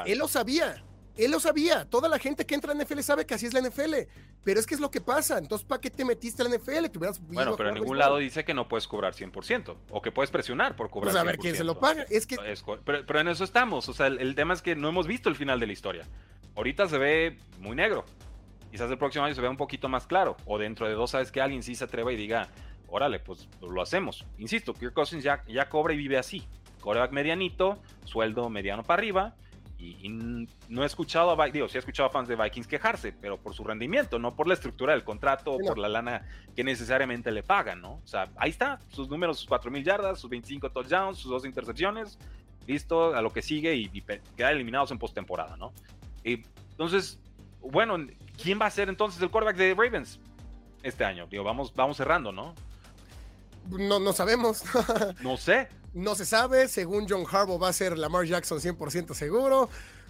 él lo sabía. Él lo sabía, toda la gente que entra a la NFL sabe que así es la NFL, pero es que es lo que pasa, entonces ¿para qué te metiste a la NFL? bueno, pero en ningún lado dice que no puedes cobrar 100%, o que puedes presionar por cobrar pues a ver quién se lo paga, es que... pero, en eso estamos, o sea, el, tema es que no hemos visto el final de la historia. Ahorita se ve muy negro, quizás el próximo año se vea un poquito más claro, o dentro de dos sabes que alguien sí se atreva y diga, órale, pues lo hacemos. Insisto, Kirk Cousins ya, ya cobra y vive así, coreback medianito, sueldo mediano para arriba, y, no he escuchado a digo, sí he escuchado a fans de Vikings quejarse, pero por su rendimiento, no por la estructura del contrato o por la lana que necesariamente le pagan, ¿no? O sea, ahí está, sus números, sus 4.000 yardas, sus 25 touchdowns, sus dos intercepciones, listo, a lo que sigue y, quedar eliminados en postemporada, ¿no? Y, entonces, bueno, ¿quién va a ser entonces el quarterback de Ravens este año? Digo, vamos, vamos cerrando, ¿no? No, no sabemos. no sé. No se sabe. Según John Harbaugh va a ser Lamar Jackson 100% seguro.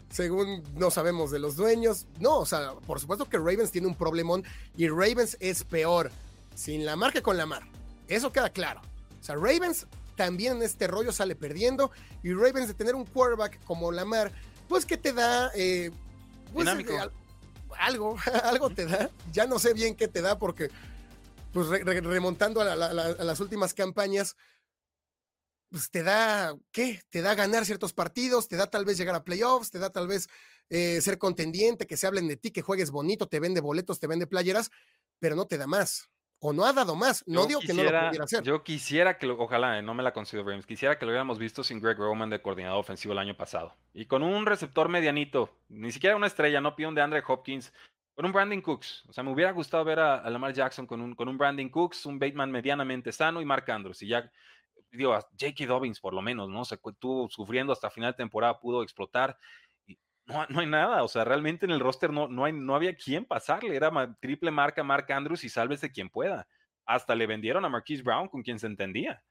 Según no sabemos de los dueños. No, o sea, por supuesto que Ravens tiene un problemón y Ravens es peor sin Lamar que con Lamar. Eso queda claro. O sea, Ravens también en este rollo sale perdiendo y Ravens de tener un quarterback como Lamar, pues que te da... Eh, pues, eh, algo, algo te da. Ya no sé bien qué te da porque pues remontando a, las últimas campañas, pues te da, ¿qué? Te da ganar ciertos partidos, te da tal vez llegar a playoffs, te da tal vez eh, ser contendiente, que se hablen de ti, que juegues bonito, te vende boletos, te vende playeras, pero no te da más. O no ha dado más. No digo que no lo pudiera hacer. Yo quisiera que, lo, ojalá, eh, no me la considero James, quisiera que lo hubiéramos visto sin Greg Roman de coordinador ofensivo el año pasado. Y con un receptor medianito, ni siquiera una estrella, no pido un de Andre Hopkins, con un Brandon Cooks. O sea, me hubiera gustado ver a, Lamar Jackson con un, con un Brandon Cooks, un Bateman medianamente sano y Mark Andrews. Y ya, digo, J.K. Dobbins por lo menos, ¿no? Se estuvo sufriendo hasta final de temporada, pudo explotar. Y no, no hay nada, o sea, realmente en el roster no, no, hay, no había quien pasarle. Era triple marca Mark Andrews y sálvese quien pueda. Hasta le vendieron a Marquise Brown con quien se entendía.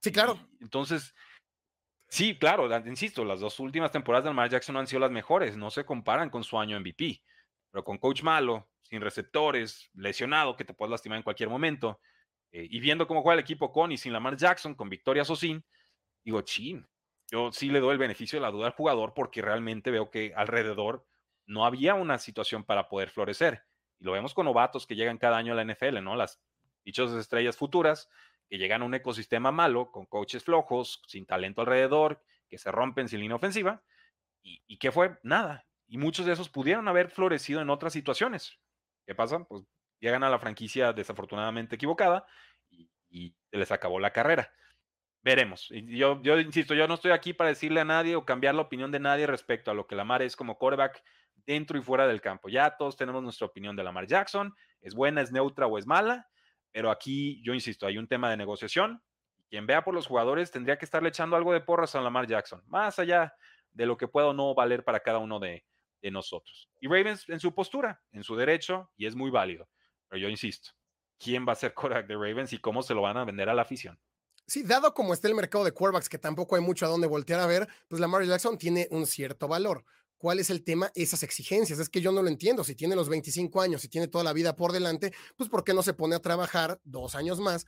Sí, claro. entonces, sí, claro, insisto, las dos últimas temporadas de Lamar Jackson no han sido las mejores, no se comparan con su año MVP pero con coach malo, sin receptores, lesionado, que te puedes lastimar en cualquier momento, eh, y viendo cómo juega el equipo con y sin Lamar Jackson, con victorias o sin, digo, chin, yo sí le doy el beneficio de la duda al jugador porque realmente veo que alrededor no había una situación para poder florecer. Y lo vemos con novatos que llegan cada año a la NFL, ¿no? Las dichos estrellas futuras que llegan a un ecosistema malo, con coaches flojos, sin talento alrededor, que se rompen sin línea ofensiva. ¿Y, y qué fue? Nada y muchos de esos pudieron haber florecido en otras situaciones. ¿Qué pasa? Pues llegan a la franquicia desafortunadamente equivocada y, se les acabó la carrera. Veremos. Y yo, yo insisto, yo no estoy aquí para decirle a nadie o cambiar la opinión de nadie respecto a lo que Lamar es como quarterback dentro y fuera del campo. Ya todos tenemos nuestra opinión de Lamar Jackson. Es buena, es neutra o es mala. Pero aquí, yo insisto, hay un tema de negociación. Quien vea por los jugadores tendría que estarle echando algo de porras a Lamar Jackson. Más allá de lo que pueda o no valer para cada uno de nosotros. Y Ravens en su postura, en su derecho, y es muy válido. Pero yo insisto, ¿quién va a ser quarterback de Ravens y cómo se lo van a vender a la afición? Sí, dado como está el mercado de quarterbacks, que tampoco hay mucho a dónde voltear a ver, pues Lamar Jackson tiene un cierto valor. ¿Cuál es el tema? Esas exigencias. Es que yo no lo entiendo. Si tiene los 25 años, si tiene toda la vida por delante, pues ¿por qué no se pone a trabajar dos años más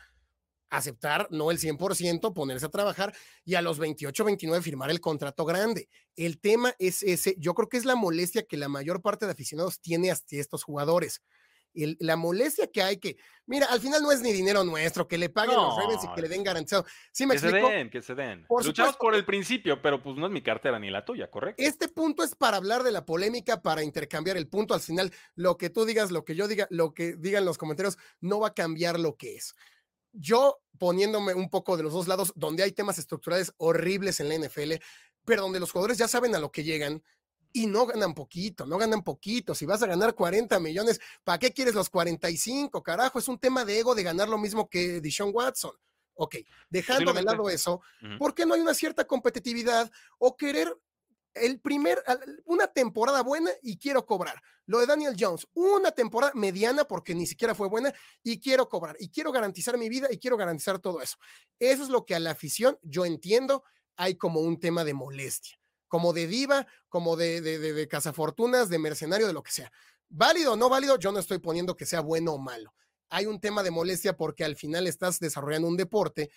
aceptar, no el 100%, ponerse a trabajar y a los 28, 29 firmar el contrato grande. El tema es ese, yo creo que es la molestia que la mayor parte de aficionados tiene hacia estos jugadores. La molestia que hay que, mira, al final no es ni dinero nuestro, que le paguen los Ravens y que le den garantizado. Sí, me que se den, que se den. Luchamos por el principio, pero pues no es mi cartera ni la tuya, ¿correcto? Este punto es para hablar de la polémica, para intercambiar el punto. Al final, lo que tú digas, lo que yo diga, lo que digan los comentarios, no va a cambiar lo que es yo poniéndome un poco de los dos lados, donde hay temas estructurales horribles en la NFL, pero donde los jugadores ya saben a lo que llegan y no ganan poquito, no ganan poquito. Si vas a ganar 40 millones, ¿para qué quieres los 45? Carajo, es un tema de ego de ganar lo mismo que Deshaun Watson. Ok, dejando de lado eso, ¿por qué no hay una cierta competitividad o querer el primer, una temporada buena y quiero cobrar. Lo de Daniel Jones, una temporada mediana porque ni siquiera fue buena y quiero cobrar y quiero garantizar mi vida y quiero garantizar todo eso. Eso es lo que a la afición, yo entiendo, hay como un tema de molestia, como de diva, como de, de, de, de cazafortunas, de mercenario, de lo que sea. Válido o no válido, yo no estoy poniendo que sea bueno o malo. Hay un tema de molestia porque al final estás desarrollando un deporte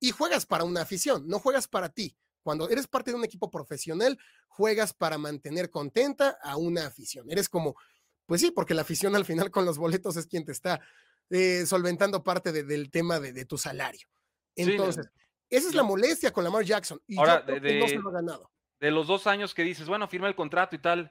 y juegas para una afición, no juegas para ti Cuando eres parte de un equipo profesional, juegas para mantener contenta a una afición. Eres como, pues sí, porque la afición al final con los boletos es quien te está eh, solventando parte del tema de, tu salario. Entonces, esa es la molestia con Lamar Jackson. Y Ahora, de, no se lo ha ganado. De los dos años que dices, bueno, firma el contrato y tal,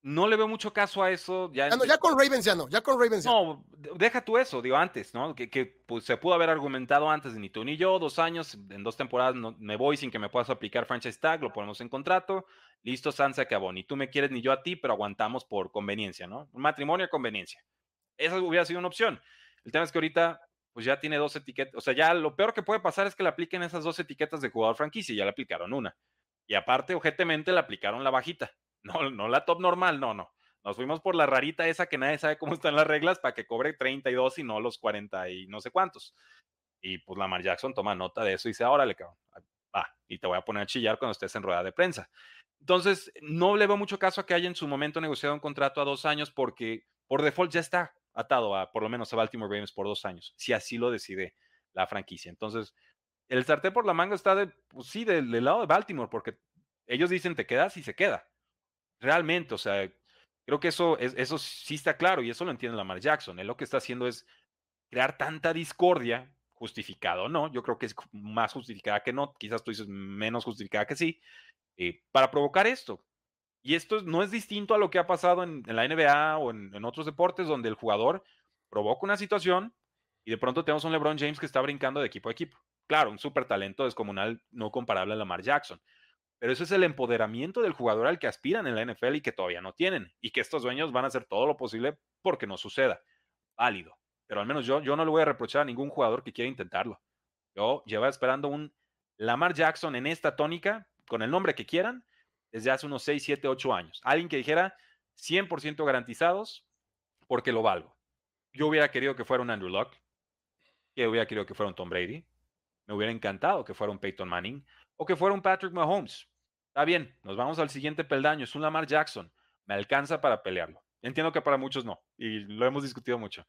no le veo mucho caso a eso. Ya, ah, ya con Ravens ya no, ya con Ravens ya no. deja tú eso, digo antes, ¿no? Que, pues, se pudo haber argumentado antes, ni tú ni yo, dos años, en dos temporadas no, me voy sin que me puedas aplicar franchise tag, lo ponemos en contrato, listo, San se acabó. Ni tú me quieres ni yo a ti, pero aguantamos por conveniencia, ¿no? Un matrimonio a conveniencia. Esa hubiera sido una opción. El tema es que ahorita, pues ya tiene dos etiquetas, o sea, ya lo peor que puede pasar es que le apliquen esas dos etiquetas de jugador franquicia, ya le aplicaron una. Y aparte, objetivamente, le aplicaron la bajita no, no la top normal, no, no. Nos fuimos por la rarita esa que nadie sabe cómo están las reglas para que cobre 32 y no los 40 y no sé cuántos. Y pues Lamar Jackson toma nota de eso y dice, órale, cabrón, va, y te voy a poner a chillar cuando estés en rueda de prensa. Entonces, no le veo mucho caso a que haya en su momento negociado un contrato a dos años porque por default ya está atado a, por lo menos a Baltimore Ravens por dos años, si así lo decide la franquicia. Entonces, el sartén por la manga está de, pues sí, del lado de Baltimore, porque ellos dicen te quedas y se queda. Realmente, o sea, creo que eso, eso sí está claro y eso lo entiende Lamar Jackson. Él lo que está haciendo es crear tanta discordia, justificado o no, yo creo que es más justificada que no, quizás tú dices menos justificada que sí, eh, para provocar esto. Y esto no es distinto a lo que ha pasado en, la NBA o en, otros deportes donde el jugador provoca una situación y de pronto tenemos un LeBron James que está brincando de equipo a equipo. Claro, un súper talento descomunal no comparable a Lamar Jackson, pero eso es el empoderamiento del jugador al que aspiran en la NFL y que todavía no tienen. Y que estos dueños van a hacer todo lo posible porque no suceda. Válido. Pero al menos yo, yo no le voy a reprochar a ningún jugador que quiera intentarlo. Yo llevo esperando un Lamar Jackson en esta tónica, con el nombre que quieran, desde hace unos 6, 7, 8 años. Alguien que dijera 100% garantizados porque lo valgo. Yo hubiera querido que fuera un Andrew Luck, que hubiera querido que fuera un Tom Brady, me hubiera encantado que fuera un Peyton Manning o que fuera un Patrick Mahomes. Está bien, nos vamos al siguiente peldaño, es un Lamar Jackson, me alcanza para pelearlo. Entiendo que para muchos no, y lo hemos discutido mucho.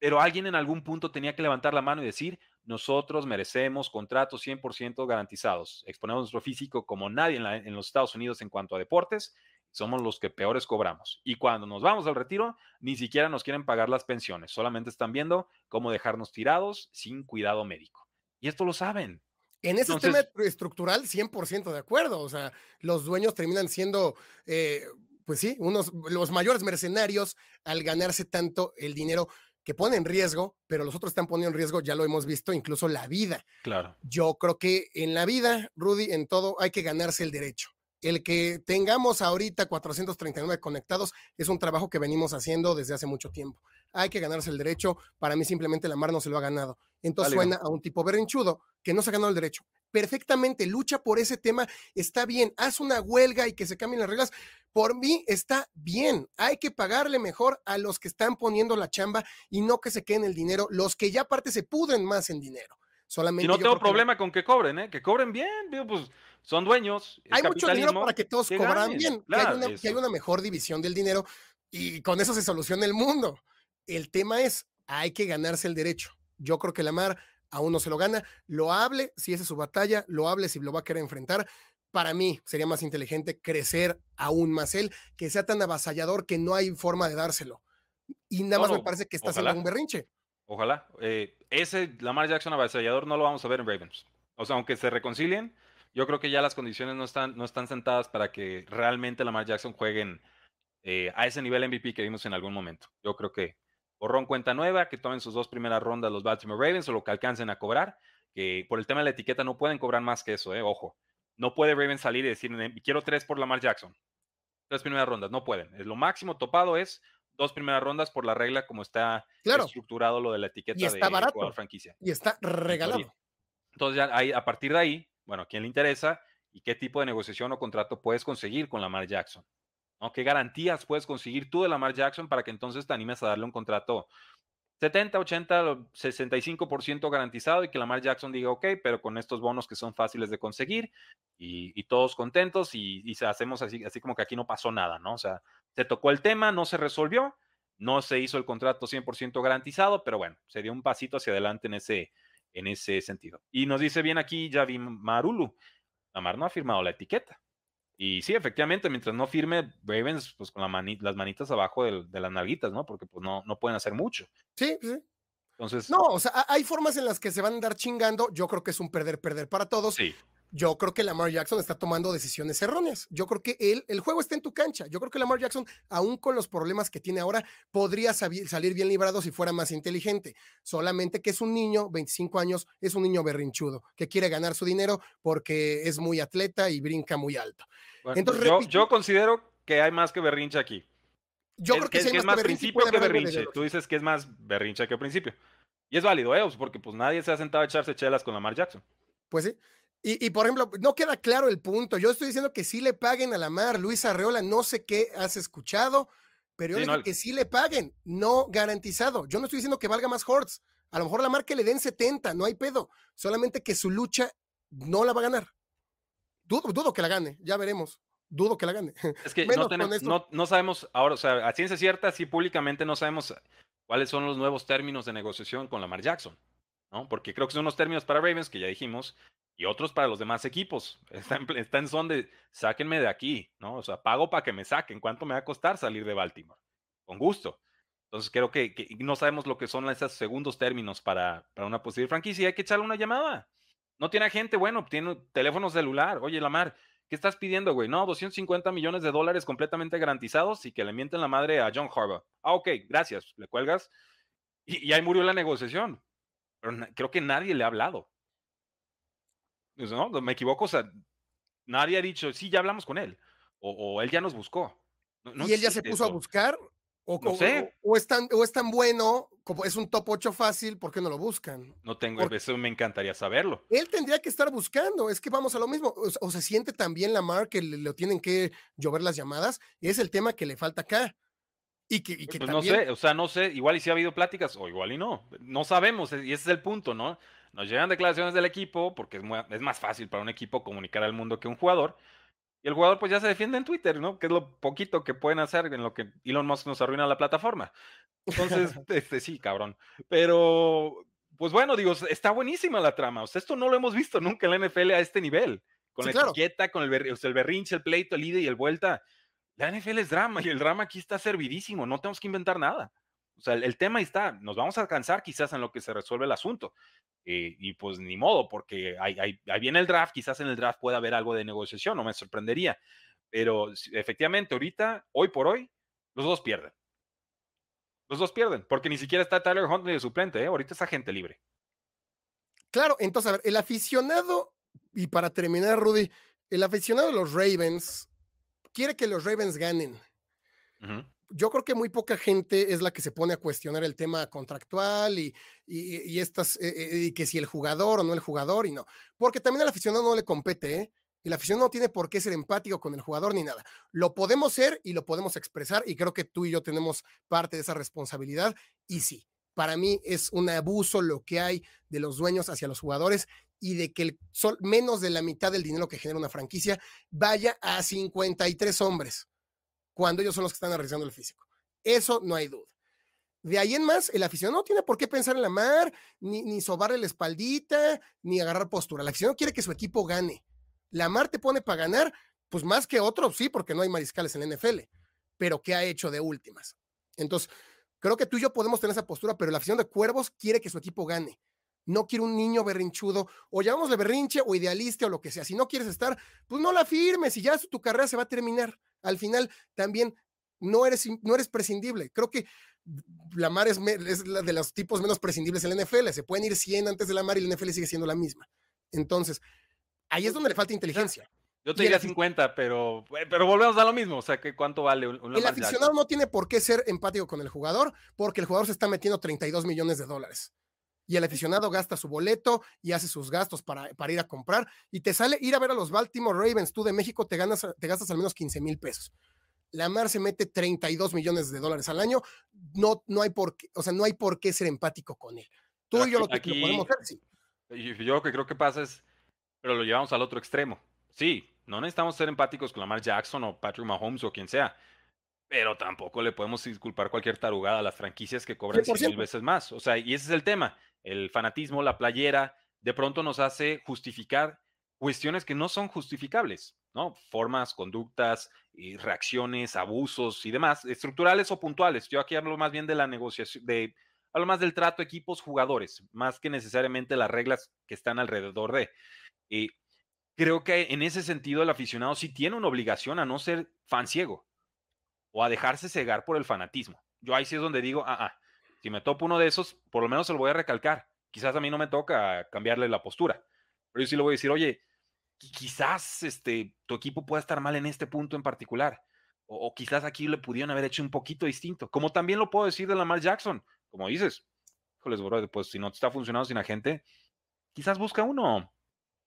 Pero alguien en algún punto tenía que levantar la mano y decir, nosotros merecemos contratos 100% garantizados. Exponemos nuestro físico como nadie en, en, los Estados Unidos en cuanto a deportes. Somos los que peores cobramos. Y cuando nos vamos al retiro, ni siquiera nos quieren pagar las pensiones. Solamente están viendo cómo dejarnos tirados sin cuidado médico. Y esto lo saben. En ese tema estructural, 100% de acuerdo. O sea, los dueños terminan siendo, eh, pues sí, unos, los mayores mercenarios al ganarse tanto el dinero que pone en riesgo, pero los otros están poniendo en riesgo, ya lo hemos visto, incluso la vida. Claro. Yo creo que en la vida, Rudy, en todo hay que ganarse el derecho. El que tengamos ahorita 439 conectados es un trabajo que venimos haciendo desde hace mucho tiempo. Hay que ganarse el derecho. Para mí simplemente la mar no se lo ha ganado. Entonces suena a un tipo berrinchudo que no se ha ganado el derecho. Perfectamente, lucha por ese tema, está bien. Haz una huelga y que se cambien las reglas. Por mí está bien. Hay que pagarle mejor a los que están poniendo la chamba y no que se queden el dinero. Los que ya aparte se pudren más en dinero. Solamente y no tengo problema con que cobren, ¿eh? Que cobren bien, pues son dueños. Hay mucho dinero para que todos cobran bien, que, hay una, mejor división del dinero y con eso se soluciona el mundo. El tema es, hay que ganarse el derecho. Yo creo que Lamar aún no se lo gana. Lo hable si esa es su batalla, lo hable si lo va a querer enfrentar. Para mí sería más inteligente crecer aún más él, que sea tan avasallador que no hay forma de dárselo. Y nada más me parece que está haciendo un berrinche. Ojalá. Eh, ese Lamar Jackson avasallador no lo vamos a ver en Ravens. O sea, aunque se reconcilien, yo creo que ya las condiciones no están, no están sentadas para que realmente Lamar Jackson jueguen eh, a ese nivel MVP que vimos en algún momento. Yo creo que borrón cuenta nueva, que tomen sus dos primeras rondas los Baltimore Ravens o lo que alcancen a cobrar, que por el tema de la etiqueta no pueden cobrar más que eso, eh, ojo. No puede Ravens salir y decir, quiero tres por Lamar Jackson. Tres primeras rondas, no pueden. Es lo máximo topado es dos primeras rondas por la regla como está estructurado lo de la etiqueta y está de barato, franquicia. Y está regalado. Entonces ya ahí, a partir de ahí, bueno, ¿quién le interesa y qué tipo de negociación o contrato puedes conseguir con Lamar Jackson? ¿Qué garantías puedes conseguir tú de Lamar Jackson para que entonces te animes a darle un contrato 70, 80, 65% garantizado y que Lamar Jackson diga, ok, pero con estos bonos que son fáciles de conseguir y, todos contentos y, y, hacemos así, así como que aquí no pasó nada, ¿no? O sea, se tocó el tema, no se resolvió, no se hizo el contrato 100% garantizado, pero bueno, se dio un pasito hacia adelante en ese, en ese sentido. Y nos dice bien aquí Javi Marulu, Lamar no ha firmado la etiqueta. Y sí, efectivamente, mientras no firme Ravens, pues con las manitas abajo de, las nalguitas, ¿no? Porque pues no, no pueden hacer mucho. Sí, sí. Entonces. No, o sea, hay formas en las que se van a andar chingando. Yo creo que es un perder-perder para todos. Sí yo creo que Lamar Jackson está tomando decisiones erróneas. Yo creo que él, el juego está en tu cancha. Yo creo que Lamar Jackson, aún con los problemas que tiene ahora, podría salir bien librado si fuera más inteligente. Solamente que es un niño, 25 años, es un niño berrinchudo, que quiere ganar su dinero porque es muy atleta y brinca muy alto. Entonces, yo, considero que hay más que berrinche aquí. Yo creo que, es, más principio que berrinche. Tú dices que es más berrinche que principio. Y es válido, ¿eh? Porque pues nadie se ha sentado a echarse chelas con Lamar Jackson. Pues sí. Y, por ejemplo, no queda claro el punto. Yo estoy diciendo que sí le paguen a la mar. Luis Arreola, no sé qué has escuchado, pero yo digo que sí le paguen, no garantizado. Yo no estoy diciendo que valga más Hortz. A lo mejor la mar que le den 70, no hay pedo. Solamente que su lucha no la va a ganar. Dudo, dudo que la gane, ya veremos. Dudo que la gane. Es que no, no, no, sabemos, ahora, o sea, a ciencia cierta, sí públicamente no sabemos cuáles son los nuevos términos de negociación con Lamar Jackson, ¿no? Porque creo que son unos términos para Ravens que ya dijimos, y otros para los demás equipos. Está en, son de, sáquenme de aquí, ¿no? O sea, pago para que me saquen. ¿Cuánto me va a costar salir de Baltimore? Con gusto. Entonces creo que, no sabemos lo que son esos segundos términos para, para una posible franquicia. Hay que echarle una llamada. No tiene gente, bueno, tiene teléfono celular. Oye, Lamar, ¿qué estás pidiendo, güey? No, 250 millones de dólares completamente garantizados y que le mienten la madre a John Harbaugh. Ah, ok, gracias. Le cuelgas. Y ahí murió la negociación. Pero creo que nadie le ha hablado. ¿no? Me equivoco, o sea, nadie ha dicho, sí, ya hablamos con él, o, él ya nos buscó. ¿Y él ya se puso a buscar? O, o, es tan, o es tan bueno, como es un top 8 fácil, ¿por qué no lo buscan? No tengo, eso me encantaría saberlo. Él tendría que estar buscando, es que vamos a lo mismo, o, se siente también la marca que le, tienen que llover las llamadas, y es el tema que le falta acá. Y que, y que pues no sé, o sea, no sé, igual y si ha habido pláticas, o igual y no, no sabemos, y ese es el punto, ¿no? Nos llegan declaraciones del equipo, porque es, es más fácil para un equipo comunicar al mundo que un jugador. Y el jugador pues ya se defiende en Twitter, ¿no? Que es lo poquito que pueden hacer en lo que Elon Musk nos arruina la plataforma. Entonces, este sí, cabrón. Pero, pues bueno, digo, está buenísima la trama. O sea, esto no lo hemos visto nunca en la NFL a este nivel. Con la etiqueta, con el, el berrinche, el pleito, el ida y el vuelta. La NFL es drama y el drama aquí está servidísimo. No tenemos que inventar nada. O sea, el, tema está, nos vamos a alcanzar quizás en lo que se resuelve el asunto. Eh, y pues ni modo, porque ahí, viene el draft, quizás en el draft pueda haber algo de negociación, no me sorprendería. Pero efectivamente, ahorita, hoy por hoy, los dos pierden. Los dos pierden, porque ni siquiera está Tyler Huntley de suplente, ¿eh? ahorita es agente libre. Claro, entonces, a ver, el aficionado, y para terminar, Rudy, el aficionado de los Ravens quiere que los Ravens ganen yo creo que muy poca gente es la que se pone a cuestionar el tema contractual y, y, estas, eh, eh, y que si el jugador o no el jugador y no, porque también al aficionado no le compete, ¿eh? Y el aficionado no tiene por qué ser empático con el jugador ni nada. Lo podemos ser y lo podemos expresar y creo que tú y yo tenemos parte de esa responsabilidad y sí, para mí es un abuso lo que hay de los dueños hacia los jugadores y de que el menos de la mitad del dinero que genera una franquicia vaya a 53 hombres cuando ellos son los que están arriesgando el físico. Eso no hay duda. De ahí en más, el aficionado no tiene por qué pensar en la mar, ni, ni sobarle la espaldita, ni agarrar postura. El aficionado quiere que su equipo gane. La mar te pone para ganar, pues más que otro, sí, porque no hay mariscales en la NFL, pero ¿qué ha hecho de últimas? Entonces, creo que tú y yo podemos tener esa postura, pero la afición de Cuervos quiere que su equipo gane. No quiere un niño berrinchudo, o llamémosle berrinche, o idealista, o lo que sea. Si no quieres estar, pues no la firmes y ya tu carrera se va a terminar al final también no eres, no eres prescindible. Creo que la mar es, es la de los tipos menos prescindibles en la NFL. Se pueden ir 100 antes de la mar y la NFL sigue siendo la misma. Entonces, ahí es donde le falta inteligencia. Yo te diría 50, pero, pero volvemos a lo mismo. O sea, que ¿cuánto vale un, El aficionado no tiene por qué ser empático con el jugador porque el jugador se está metiendo 32 millones de dólares y el aficionado gasta su boleto y hace sus gastos para, para, ir a comprar y te sale ir a ver a los Baltimore Ravens, tú de México te, ganas, te gastas al menos 15 mil pesos. La Mar se mete 32 millones de dólares al año, no, no hay por qué, o sea, no hay por qué ser empático con él. Tú y yo lo que podemos hacer, sí. Yo lo que creo que pasa es, pero lo llevamos al otro extremo. Sí, no necesitamos ser empáticos con Lamar Jackson o Patrick Mahomes o quien sea pero tampoco le podemos disculpar cualquier tarugada a las franquicias que cobran 100 mil veces más. O sea, y ese es el tema. El fanatismo, la playera, de pronto nos hace justificar cuestiones que no son justificables, ¿no? Formas, conductas, y reacciones, abusos y demás, estructurales o puntuales. Yo aquí hablo más bien de la negociación, de, hablo más del trato equipos jugadores, más que necesariamente las reglas que están alrededor de. Y creo que en ese sentido el aficionado sí tiene una obligación a no ser fan ciego o a dejarse cegar por el fanatismo. Yo ahí sí es donde digo, ah, ah, si me topo uno de esos, por lo menos se lo voy a recalcar. Quizás a mí no me toca cambiarle la postura, pero yo sí le voy a decir, oye, quizás este, tu equipo pueda estar mal en este punto en particular. O, quizás aquí le pudieron haber hecho un poquito distinto. Como también lo puedo decir de Lamar Jackson. Como dices, híjoles, bro, pues si no te está funcionando sin agente, quizás busca uno.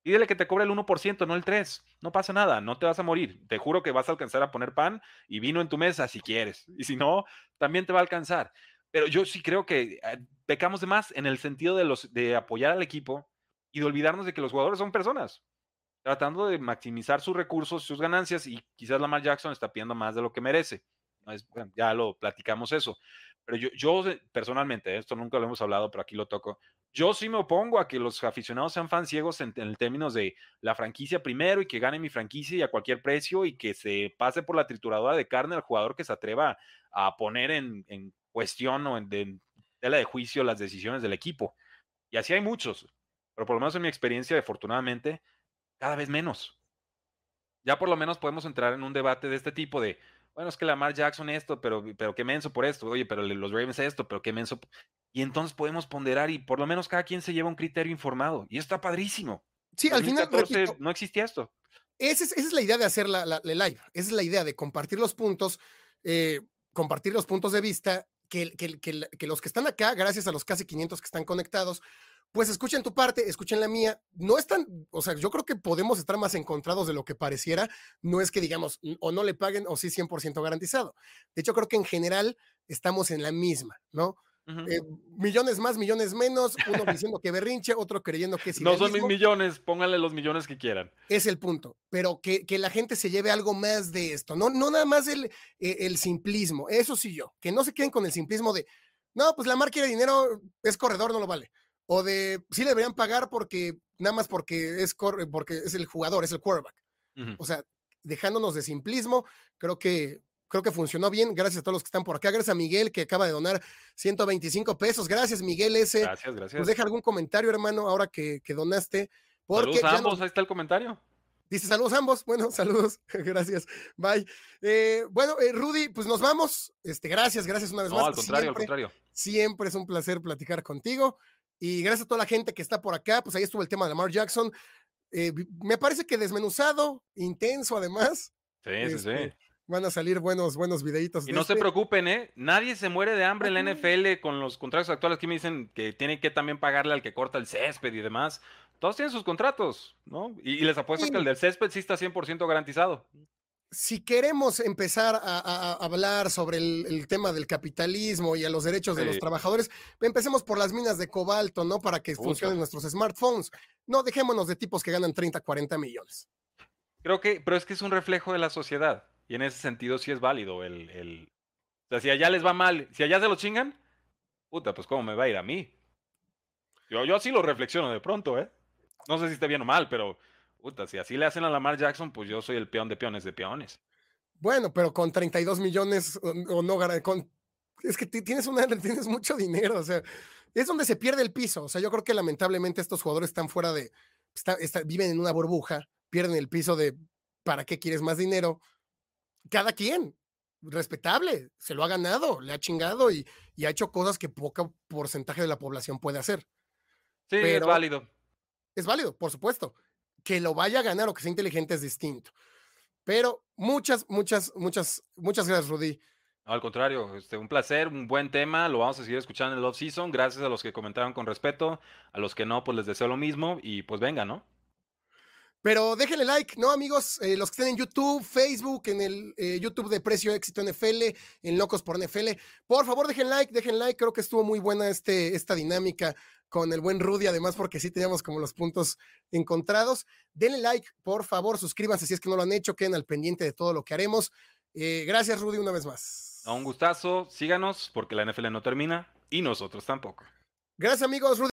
Pídele que te cobre el 1%, no el 3%. No pasa nada, no te vas a morir. Te juro que vas a alcanzar a poner pan y vino en tu mesa si quieres. Y si no, también te va a alcanzar. Pero yo sí creo que eh, pecamos de más en el sentido de, los, de apoyar al equipo y de olvidarnos de que los jugadores son personas tratando de maximizar sus recursos, sus ganancias, y quizás Lamar Jackson está pidiendo más de lo que merece. ya lo platicamos eso. Pero yo, yo personalmente, esto nunca lo hemos hablado, pero aquí lo toco. Yo sí me opongo a que los aficionados sean fans ciegos en, en términos de la franquicia primero y que gane mi franquicia y a cualquier precio y que se pase por la trituradora de carne al jugador que se atreva a poner en cuestión o en, en tela de juicio las decisiones del equipo. Y así hay muchos, pero por lo menos en mi experiencia, afortunadamente, cada vez menos. Ya por lo menos podemos entrar en un debate de este tipo de, bueno, es que Lamar Jackson esto, pero, pero qué menso por esto, oye, pero los Ravens esto, pero qué menso. Y entonces podemos ponderar y por lo menos cada quien se lleva un criterio informado. Y está padrísimo. Sí, al final no existía esto. Esa es, la idea de hacer la, live. Esa es la idea de compartir los puntos, eh, compartir los puntos de vista, que, los que están acá, gracias a los casi 500 que están conectados, pues escuchen tu parte, escuchen la mía. No es tan, o sea, yo creo que podemos estar más encontrados de lo que pareciera. No es que digamos, o no le paguen o sí 100% garantizado. De hecho, creo que en general estamos en la misma, ¿no? Eh, millones más, millones menos, uno diciendo que berrinche, otro creyendo que es No son mil millones, pónganle los millones que quieran. Es el punto, pero que, la gente se lleve algo más de esto, no, no nada más el, eh, el simplismo, eso sí yo, que no se queden con el simplismo de, no, pues la marca quiere dinero, es corredor, no lo vale o de sí le deberían pagar porque nada más porque es, porque es el jugador, es el quarterback. O sea, dejándonos de simplismo, creo que creo que funcionó bien. Gracias a todos los que están por acá. Gracias a Miguel que acaba de donar 125 pesos. Gracias, Miguel ese. Gracias, gracias. Nos deja algún comentario, hermano, ahora que, que donaste. Porque saludos a ambos, ahí está el comentario. Dice saludos a ambos. Bueno, saludos. gracias. Bye. Eh, bueno, eh, Rudy, pues nos vamos. Este, gracias, gracias una vez más. No, al contrario, al contrario. Siempre es un placer platicar contigo. Y gracias a toda la gente que está por acá, pues ahí estuvo el tema de Lamar Jackson. Eh, me parece que desmenuzado, intenso además. Sí, sí, sí. Van a salir buenos, buenos videitos. Y no se este. preocupen, ¿eh? Nadie se muere de hambre en la NFL con los contratos actuales que me dicen que tienen que también pagarle al que corta el césped y demás. Todos tienen sus contratos, ¿no? Y, les apuesto que el del césped sí está 100% garantizado si queremos empezar a, hablar sobre el, tema del capitalismo y a los derechos de los trabajadores, empecemos por las minas de cobalto, ¿no? Para que funcionen nuestros smartphones. No dejémonos de tipos que ganan 30, 40 millones. Creo que, pero es que es un reflejo de la sociedad. Y en ese sentido sí es válido el, el... O sea, si allá les va mal, si allá se lo chingan, puta, pues cómo me va a ir a mí. Yo, yo así lo reflexiono de pronto, ¿eh? No sé si está bien o mal, pero Puta, si así le hacen a Lamar Jackson, pues yo soy el peón de peones de peones. Bueno, pero con 32 millones o, no, con, es que tienes, una, tienes mucho dinero, o sea, es donde se pierde el piso. O sea, yo creo que lamentablemente estos jugadores están fuera de, viven en una burbuja, pierden el piso de, ¿para qué quieres más dinero? Cada quien, respetable, se lo ha ganado, le ha chingado y, ha hecho cosas que poco porcentaje de la población puede hacer. Sí, es válido. Es válido, por supuesto que lo vaya a ganar o que sea inteligente es distinto. Pero muchas, muchas, muchas, muchas gracias, Rudy. al contrario, este, un placer, un buen tema, lo vamos a seguir escuchando en el off-season. Gracias a los que comentaron con respeto, a los que no, pues les deseo lo mismo y pues venga, ¿no? Pero déjenle like, ¿no, amigos? Eh, los que estén en YouTube, Facebook, en el eh, YouTube de Precio Éxito NFL, en Locos por NFL, por favor, dejen like, dejen like. Creo que estuvo muy buena este, esta dinámica con el buen Rudy, además, porque sí teníamos como los puntos encontrados. Denle like, por favor, suscríbanse si es que no lo han hecho, queden al pendiente de todo lo que haremos. Eh, gracias, Rudy, una vez más. un gustazo, síganos, porque la NFL no termina y nosotros tampoco. Gracias, amigos. Rudy.